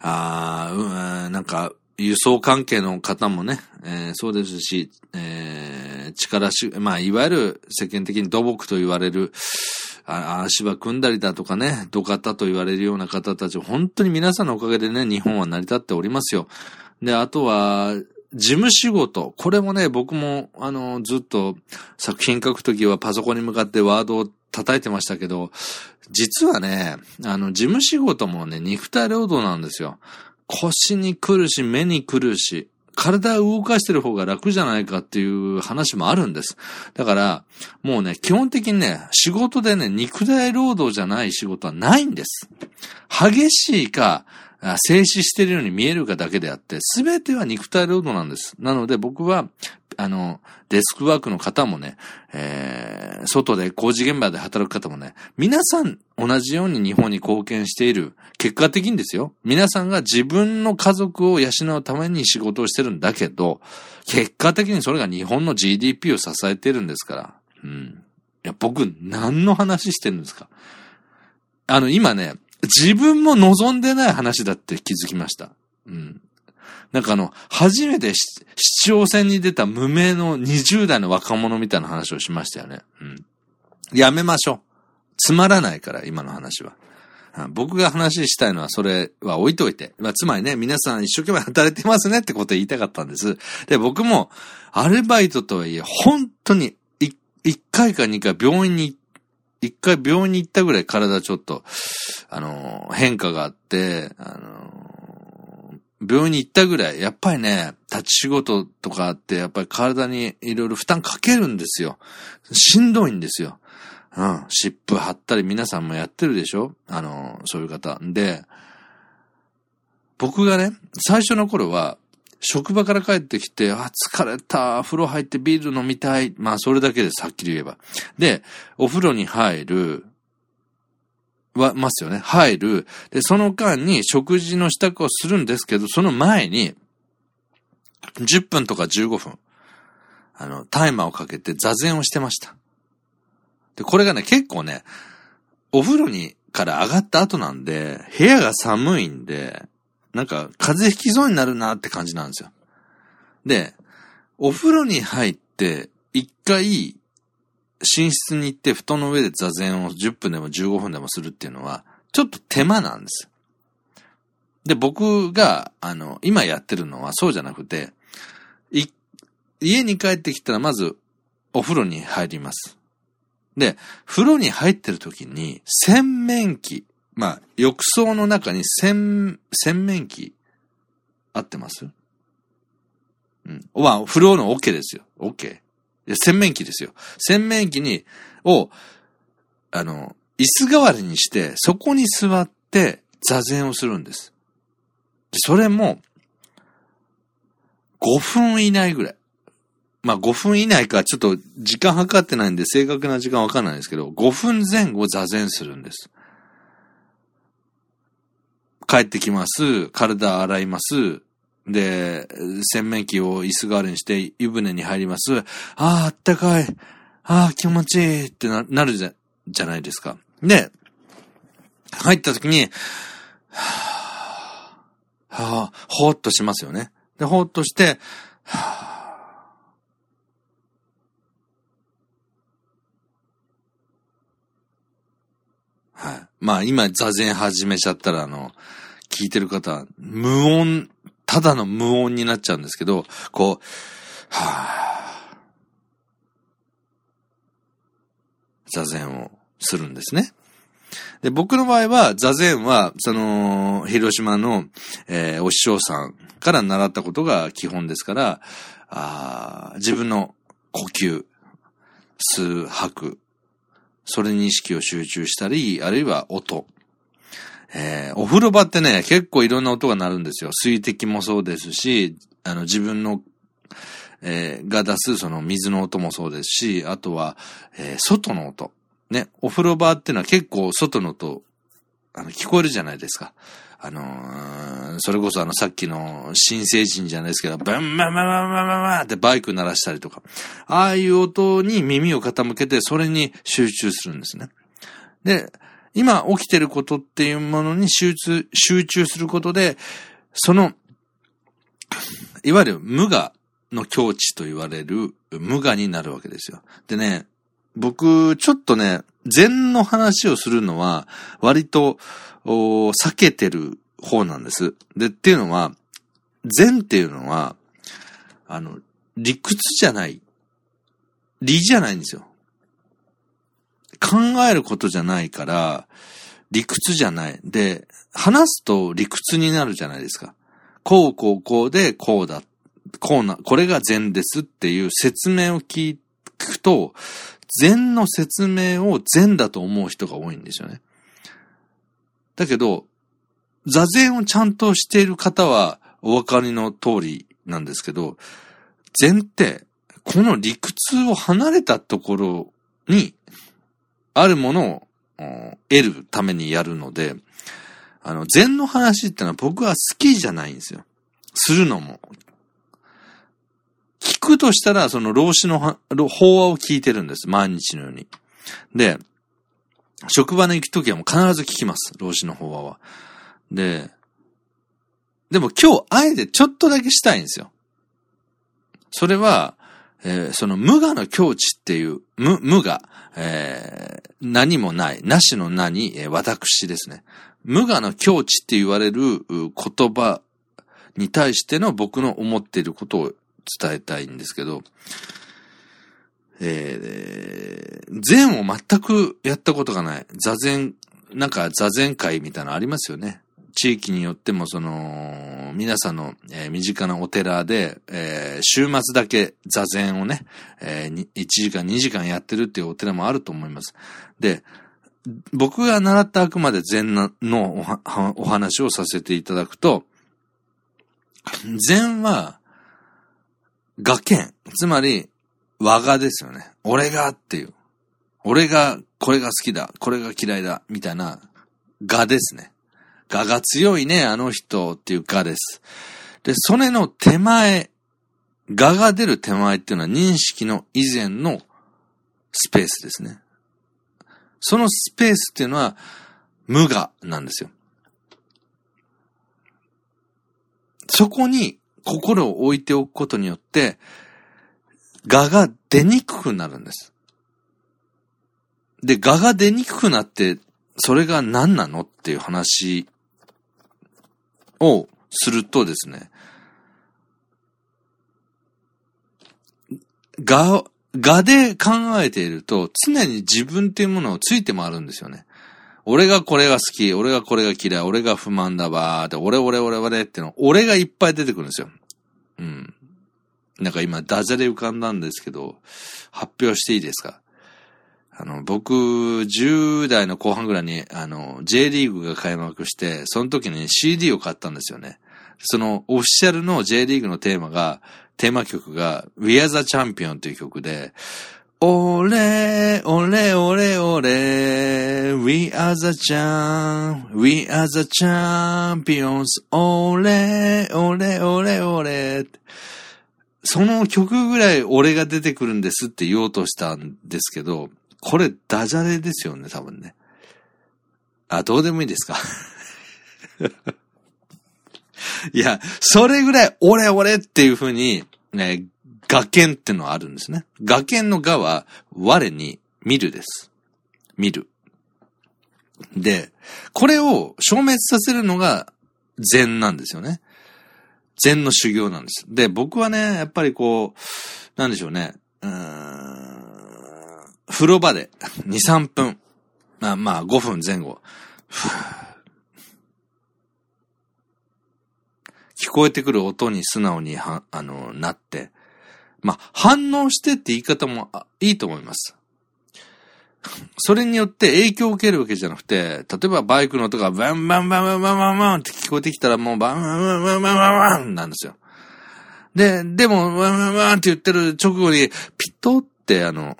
あうん、なんか、輸送関係の方もね、えー、そうですし、えー、力し、まあ、いわゆる世間的に土木と言われる、あ足場組んだりだとかね、土方と言われるような方たち、本当に皆さんのおかげでね、日本は成り立っておりますよ。で、あとは、事務仕事。これもね、僕も、あの、ずっと作品書くときはパソコンに向かってワードを叩いてましたけど、実はね、あの、事務仕事もね、肉体労働なんですよ。腰に来るし、目に来るし、体を動かしてる方が楽じゃないかっていう話もあるんです。だから、もうね、基本的にね、仕事でね、肉体労働じゃない仕事はないんです。激しいか、静止しているように見えるかだけであって、すべては肉体労働なんです。なので僕は、あの、デスクワークの方もね、えー、外で工事現場で働く方もね、皆さん同じように日本に貢献している。結果的にですよ。皆さんが自分の家族を養うために仕事をしてるんだけど、結果的にそれが日本の GDP を支えてるんですから。うん。いや、僕、何の話してるんですかあの、今ね、自分も望んでない話だって気づきました。うん。なんかあの、初めて市長選に出た無名の20代の若者みたいな話をしましたよね。うん。やめましょう。つまらないから、今の話は。僕が話したいのはそれは置いといて。まあ、つまりね、皆さん一生懸命働いてますねってことを言いたかったんです。で、僕もアルバイトとはいえ、本当に1回か2回病院に行って一回病院に行ったぐらい体ちょっと、あの、変化があって、あの、病院に行ったぐらい、やっぱりね、立ち仕事とかあって、やっぱり体にいろいろ負担かけるんですよ。しんどいんですよ。うん。湿布貼ったり皆さんもやってるでしょ？あの、そういう方。で、僕がね、最初の頃は、職場から帰ってきて、あ、疲れた、風呂入ってビール飲みたい。まあ、それだけです、はっきり言えば。で、お風呂に入る、は、ますよね。入る。で、その間に食事の支度をするんですけど、その前に、10分とか15分、あの、タイマーをかけて座禅をしてました。で、これがね、結構ね、お風呂にから上がった後なんで、部屋が寒いんで、なんか、風邪ひきそうになるなって感じなんですよ。で、お風呂に入って、一回、寝室に行って布団の上で座禅を10分でも15分でもするっていうのは、ちょっと手間なんです。で、僕が、あの、今やってるのはそうじゃなくて、い家に帰ってきたらまずお風呂に入ります。で、風呂に入ってる時に洗面器、まあ、浴槽の中に洗、洗面器、合ってます？うん。まあ、風呂の OK ですよ。OK。洗面器ですよ。洗面器に、を、あの、椅子代わりにして、そこに座って座禅をするんです。それも、5分以内ぐらい。まあ5分以内かちょっと時間計ってないんで正確な時間わかんないですけど、5分前後座禅するんです。帰ってきます。体洗います。で、洗面器を椅子代わりにして湯船に入ります。ああ、あったかい。ああ、気持ちいいってななるじゃ、じゃないですか。で、入った時に、はぁ、はあ、ほーっとしますよね。で、ほーっとして、はあはい。まあ今座禅始めちゃったらあの、聞いてる方、無音、ただの無音になっちゃうんですけど、こう、はぁ、座禅をするんですね。で、僕の場合は、座禅は、その、広島の、えー、お師匠さんから習ったことが基本ですから、あ自分の呼吸、吸、吐く、それに意識を集中したり、あるいは音。えー、お風呂場ってね、結構いろんな音が鳴るんですよ。水滴もそうですし、あの、自分の、えー、が出すその水の音もそうですし、あとは、えー、外の音。ね、お風呂場ってのは結構外の音、あの、聞こえるじゃないですか。あのー、それこそあのさっきの新成人じゃないですけど、バンバンバンバンバンバンバンってバイク鳴らしたりとか、ああいう音に耳を傾けてそれに集中するんですね。で、今起きてることっていうものに集中、集中することで、その、いわゆる無我の境地と言われる無我になるわけですよ。でね、僕、ちょっとね、禅の話をするのは、割と、避けてる方なんです。で、っていうのは、禅っていうのは、あの、理屈じゃない。理じゃないんですよ。考えることじゃないから、理屈じゃない。で、話すと理屈になるじゃないですか。こうこうこうでこうだ。こうな、これが禅ですっていう説明を聞くと、禅の説明を禅だと思う人が多いんですよね。だけど、座禅をちゃんとしている方はお分かりの通りなんですけど、禅って、この理屈を離れたところに、あるものを得るためにやるので、あの、禅の話ってのは僕は好きじゃないんですよ。するのも。聞くとしたら、その老子の法話を聞いてるんです。毎日のように。で、職場に行くときはもう必ず聞きます。老子の法話は。で、でも今日あえてちょっとだけしたいんですよ。それは、えー、その無我の境地っていう、無、無我、えー、何もない、なしの名に、えー、私ですね。無我の境地って言われる言葉に対しての僕の思っていることを伝えたいんですけど、えー、禅を全くやったことがない。座禅、なんか座禅会みたいなのありますよね。地域によってもその、皆さんの、えー、身近なお寺で、えー、週末だけ座禅をね、えー、1時間2時間やってるっていうお寺もあると思います。で、僕が習ったあくまで禅のお話をさせていただくと、禅は、我見。つまり、我がですよね。俺がっていう。俺がこれが好きだ、これが嫌いだ、みたいな、我ですね。我が強いね、あの人っていう我です。で、それの手前、我が出る手前っていうのは認識の以前のスペースですね。そのスペースっていうのは無我なんですよ。そこに心を置いておくことによって、画が出にくくなるんです。で、画が出にくくなって、それが何なのっていう話をするとですね、画、画で考えていると、常に自分っていうものをついて回るんですよね。俺がこれが好き、俺がこれが嫌い、俺が不満だわーって、俺俺俺俺っての、俺がいっぱい出てくるんですよ。うん。なんか今、ダジャレ浮かんだんですけど、発表していいですか？あの、僕、10代の後半ぐらいに、あの、J リーグが開幕して、その時に CD を買ったんですよね。その、オフィシャルの J リーグのテーマが、テーマ曲が、We Are the Champion という曲で、俺、俺、俺、俺、We are the champ, we are the champions, 俺、俺、俺、俺。その曲ぐらい俺が出てくるんですって言おうとしたんですけど、これダジャレですよね、多分ね。あ、どうでもいいですか？いや、それぐらい、俺俺っていう風に、ね、画剣ってのはあるんですね。画剣の画は、我に見るです。見る。で、これを消滅させるのが禅なんですよね。禅の修行なんです。で、僕はね、やっぱりこう、なんでしょうね。うん風呂場で2、3分。まあまあ5分前後。聞こえてくる音に素直には、あの、なって、まあ、反応してって言い方もいいと思います。それによって影響を受けるわけじゃなくて、例えばバイクの音がバンバンバンバンバンバンバンって聞こえてきたらもうバンバンバンバンバンバンバンなんですよ。で、でも、バンバンバンって言ってる直後に、ピットってあの、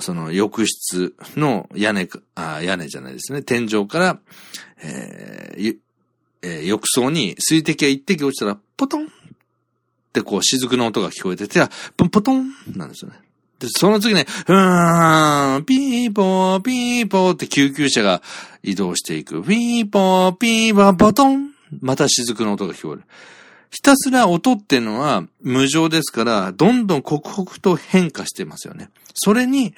その浴室の屋根あ、屋根じゃないですね。天井から、えーえー、浴槽に水滴が一滴落ちたら、ポトンってこう雫の音が聞こえてて、ポトンなんですよね。その次ね、うーん、ピーポー、ピーポーって救急車が移動していく。ピーポー、ピーポー、ポトンまた雫の音が聞こえる。ひたすら音っていうのは無常ですから、どんどん刻々と変化してますよね。それに、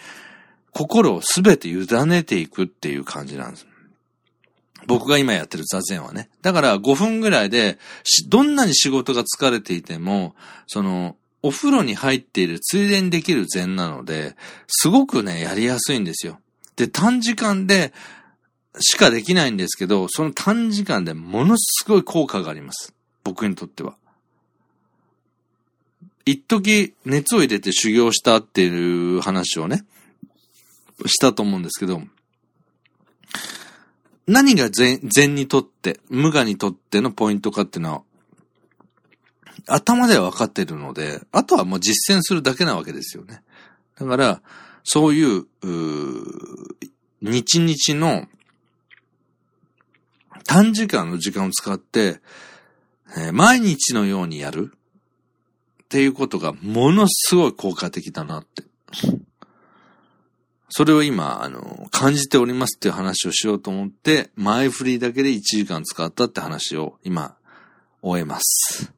心をすべて委ねていくっていう感じなんです。僕が今やってる座禅はね。だから5分ぐらいで、どんなに仕事が疲れていても、その、お風呂に入っているついでにできる禅なので、すごくね、やりやすいんですよ。で、短時間でしかできないんですけど、その短時間でものすごい効果があります。僕にとっては。一時熱を入れて修行したっていう話をね、したと思うんですけど、何が禅禅にとって、無我にとってのポイントかっていうのは、頭では分かってるので、あとはもう実践するだけなわけですよね。だから、そういう、う日々の短時間の時間を使って、えー、毎日のようにやるっていうことがものすごい効果的だなって。それを今、あの、感じておりますっていう話をしようと思って、前振りだけで1時間使ったって話を今、終えます。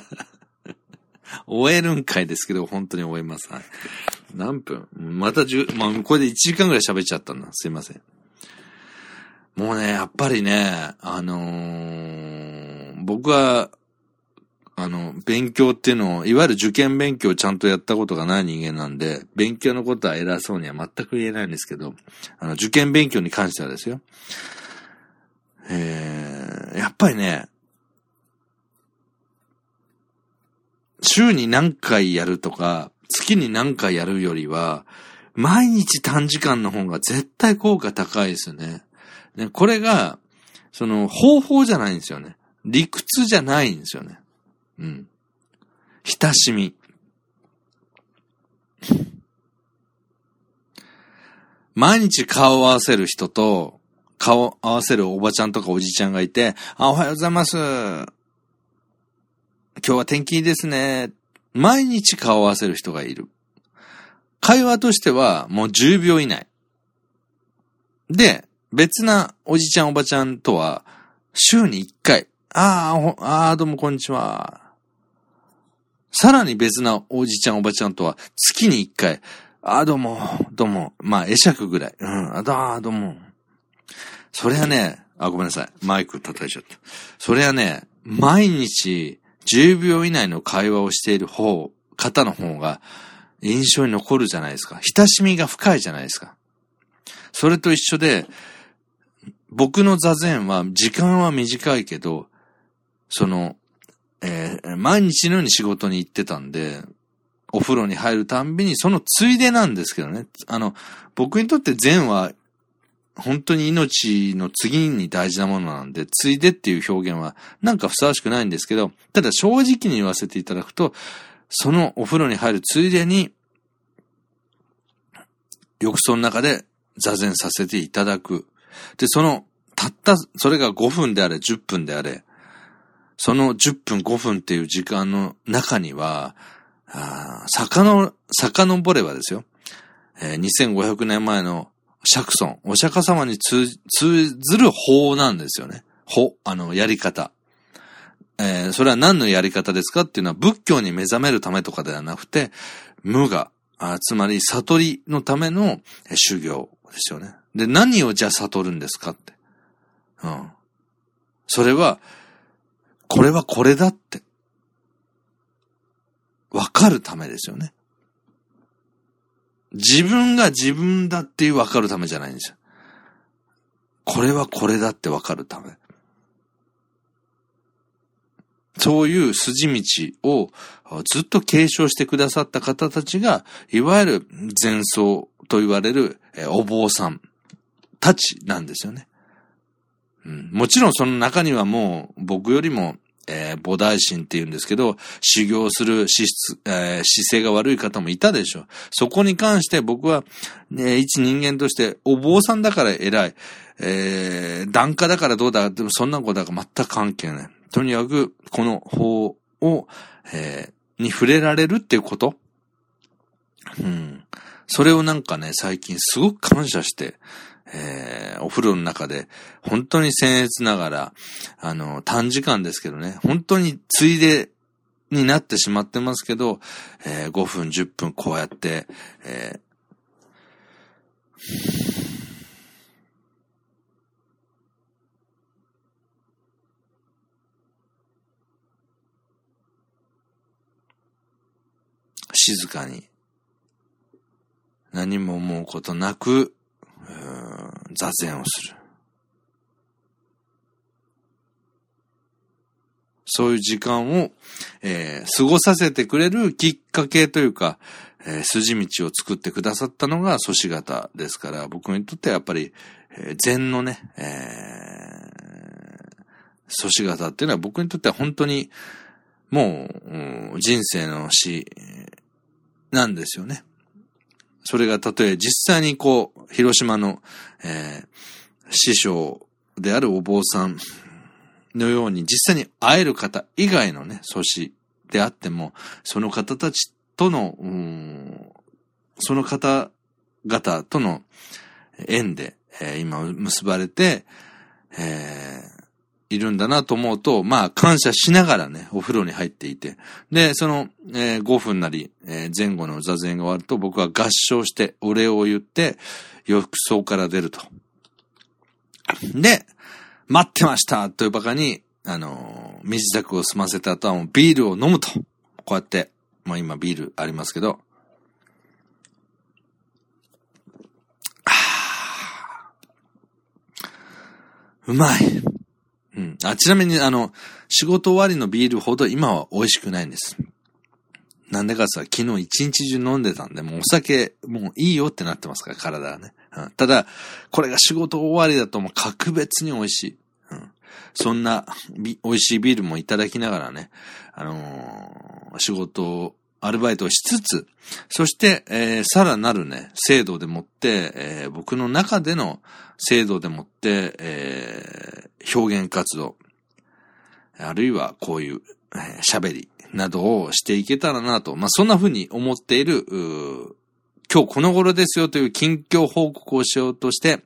終えるんかいですけど、本当に終えます。はい。何分？また10、まあ、これで1時間ぐらい喋っちゃったんだ。すいません。もうね、やっぱりね、あのー、僕は、あの、勉強っていうのを、いわゆる受験勉強をちゃんとやったことがない人間なんで、勉強のことは偉そうには全く言えないんですけど、あの、受験勉強に関してはですよ。えー、やっぱりね、週に何回やるとか、月に何回やるよりは、毎日短時間の方が絶対効果高いですよね。ねこれが、その、方法じゃないんですよね。理屈じゃないんですよね。うん。親しみ。毎日顔を合わせる人と、顔合わせるおばちゃんとかおじちゃんがいて、あ、おはようございます。今日は天気いいですね。毎日顔を合わせる人がいる。会話としてはもう10秒以内。で、別なおじちゃんおばちゃんとは週に1回。ああ、ああ、どうもこんにちは。さらに別なおじちゃんおばちゃんとは月に一回、ああ、どうも、どうも、まあ、会釈ぐらい。うん、あ、だ、どうも。それはね、あ、ごめんなさい。マイク叩いちゃった。それはね、毎日10秒以内の会話をしている方、方の方が印象に残るじゃないですか。親しみが深いじゃないですか。それと一緒で、僕の座禅は時間は短いけど、その、えー、毎日のように仕事に行ってたんで、お風呂に入るたんびに、そのついでなんですけどね。あの、僕にとって禅は、本当に命の次に大事なものなんで、ついでっていう表現は、なんかふさわしくないんですけど、ただ正直に言わせていただくと、そのお風呂に入るついでに、浴槽の中で座禅させていただく。で、その、たった、それが5分であれ、10分であれ、その10分5分っていう時間の中には、あ坂の、遡ればですよ。えー、2500年前の釈尊、お釈迦様に通ずる法なんですよね。法、あの、やり方。えー、それは何のやり方ですかっていうのは仏教に目覚めるためとかではなくて、無我、あつまり悟りのための修行ですよね。で、何をじゃあ悟るんですかって。うん。それは、これはこれだって。わかるためですよね。自分が自分だっていうわかるためじゃないんですよ。これはこれだってわかるため。そういう筋道をずっと継承してくださった方たちが、いわゆる前奏と言われるお坊さんたちなんですよね。うん、もちろんその中にはもう僕よりもえー、菩提心って言うんですけど、修行する資質、えー、姿勢が悪い方もいたでしょ。そこに関して僕は、ね、一人間として、お坊さんだから偉い、えー、檀家だからどうだ、でもそんなことは全く関係ない。とにかく、この法を、えー、に触れられるっていうこと。うん。それをなんかね、最近すごく感謝して、えー、お風呂の中で、本当に僭越ながら、あの、短時間ですけどね、本当についでになってしまってますけど、えー、5分、10分こうやって、えー静かに、何も思うことなく、座禅をする。そういう時間を、えー、過ごさせてくれるきっかけというか、えー、筋道を作ってくださったのが祖師型ですから、僕にとってはやっぱり、えー、禅のね、えー、祖師型っていうのは僕にとっては本当に、もう、うん、人生の死なんですよね。それがたとえ実際にこう、広島の、えー、師匠であるお坊さんのように実際に会える方以外のね、祖師であっても、その方たちとの、その方々との縁で、えー、今結ばれて、えー、いるんだなと思うと、まあ感謝しながらね、お風呂に入っていて、で、その、えー、5分なり、えー、前後の座禅が終わると僕は合唱してお礼を言って、浴槽から出ると。で、待ってましたというバカに、あのー、身支度を済ませた後はもうビールを飲むと。こうやって、まあ今ビールありますけど、うまい。うん。あ、ちなみに、あの、仕事終わりのビールほど今は美味しくないんです。なんでかさ、昨日一日中飲んでたんで、もうお酒、もういいよってなってますから、体はね。うん、ただ、これが仕事終わりだともう格別に美味しい。うん、そんな、美味しいビールもいただきながらね、あのー、仕事をアルバイトをしつつ、そして、えー、さらなるね、制度でもって、えー、僕の中での制度でもって、えー、表現活動、あるいはこういう喋、えー、りなどをしていけたらなと、まあ、そんな風に思っている、今日この頃ですよという近況報告をしようとして、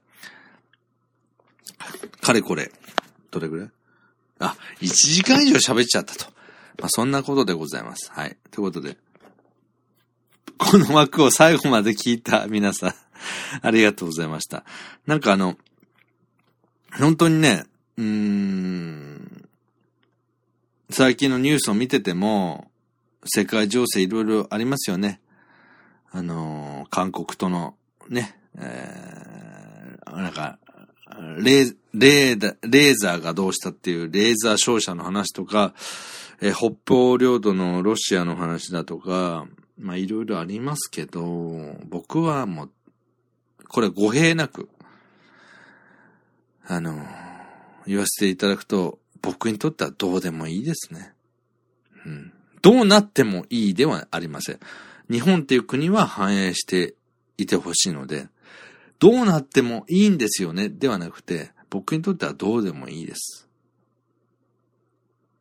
かれこれ、どれぐらい？あ、1時間以上喋っちゃったと。まあ、そんなことでございます。はい。ということで、この枠を最後まで聞いた皆さん、ありがとうございました。なんかあの、本当にね、うーん、最近のニュースを見てても、世界情勢いろいろありますよね。あの、韓国との、ね、えー、なんか、レーレーレーザーがどうしたっていうレーザー照射の話とか、えー、北方領土のロシアの話だとか、まあいろいろありますけど、僕はもう、これ語弊なく、あの、言わせていただくと、僕にとってはどうでもいいですね。うん。どうなってもいいではありません。日本っていう国は繁栄していてほしいので、どうなってもいいんですよね、ではなくて、僕にとってはどうでもいいです。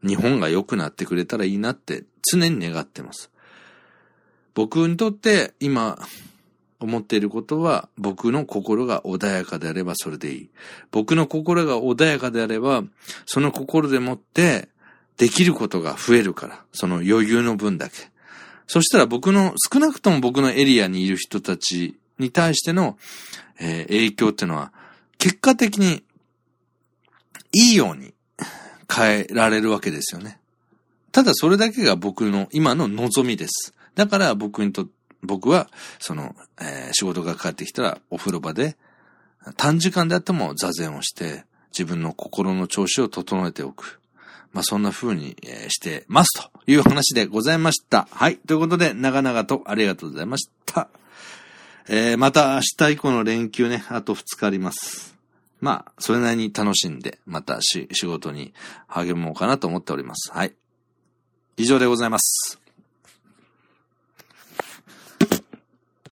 日本が良くなってくれたらいいなって常に願ってます。僕にとって今思っていることは僕の心が穏やかであればそれでいい。僕の心が穏やかであればその心でもってできることが増えるから、その余裕の分だけ。そしたら僕の、少なくとも僕のエリアにいる人たちに対しての、えー、影響っていうのは、結果的に、いいように変えられるわけですよね。ただそれだけが僕の今の望みです。だから僕にとって、僕は、その、えー、仕事が帰ってきたらお風呂場で、短時間であっても座禅をして、自分の心の調子を整えておく。まあ、そんな風にしてますという話でございました。はい。ということで、長々とありがとうございました。えー、また明日以降の連休ね、あと2日あります。まあ、それなりに楽しんで、またし仕事に励もうかなと思っております。はい。以上でございます。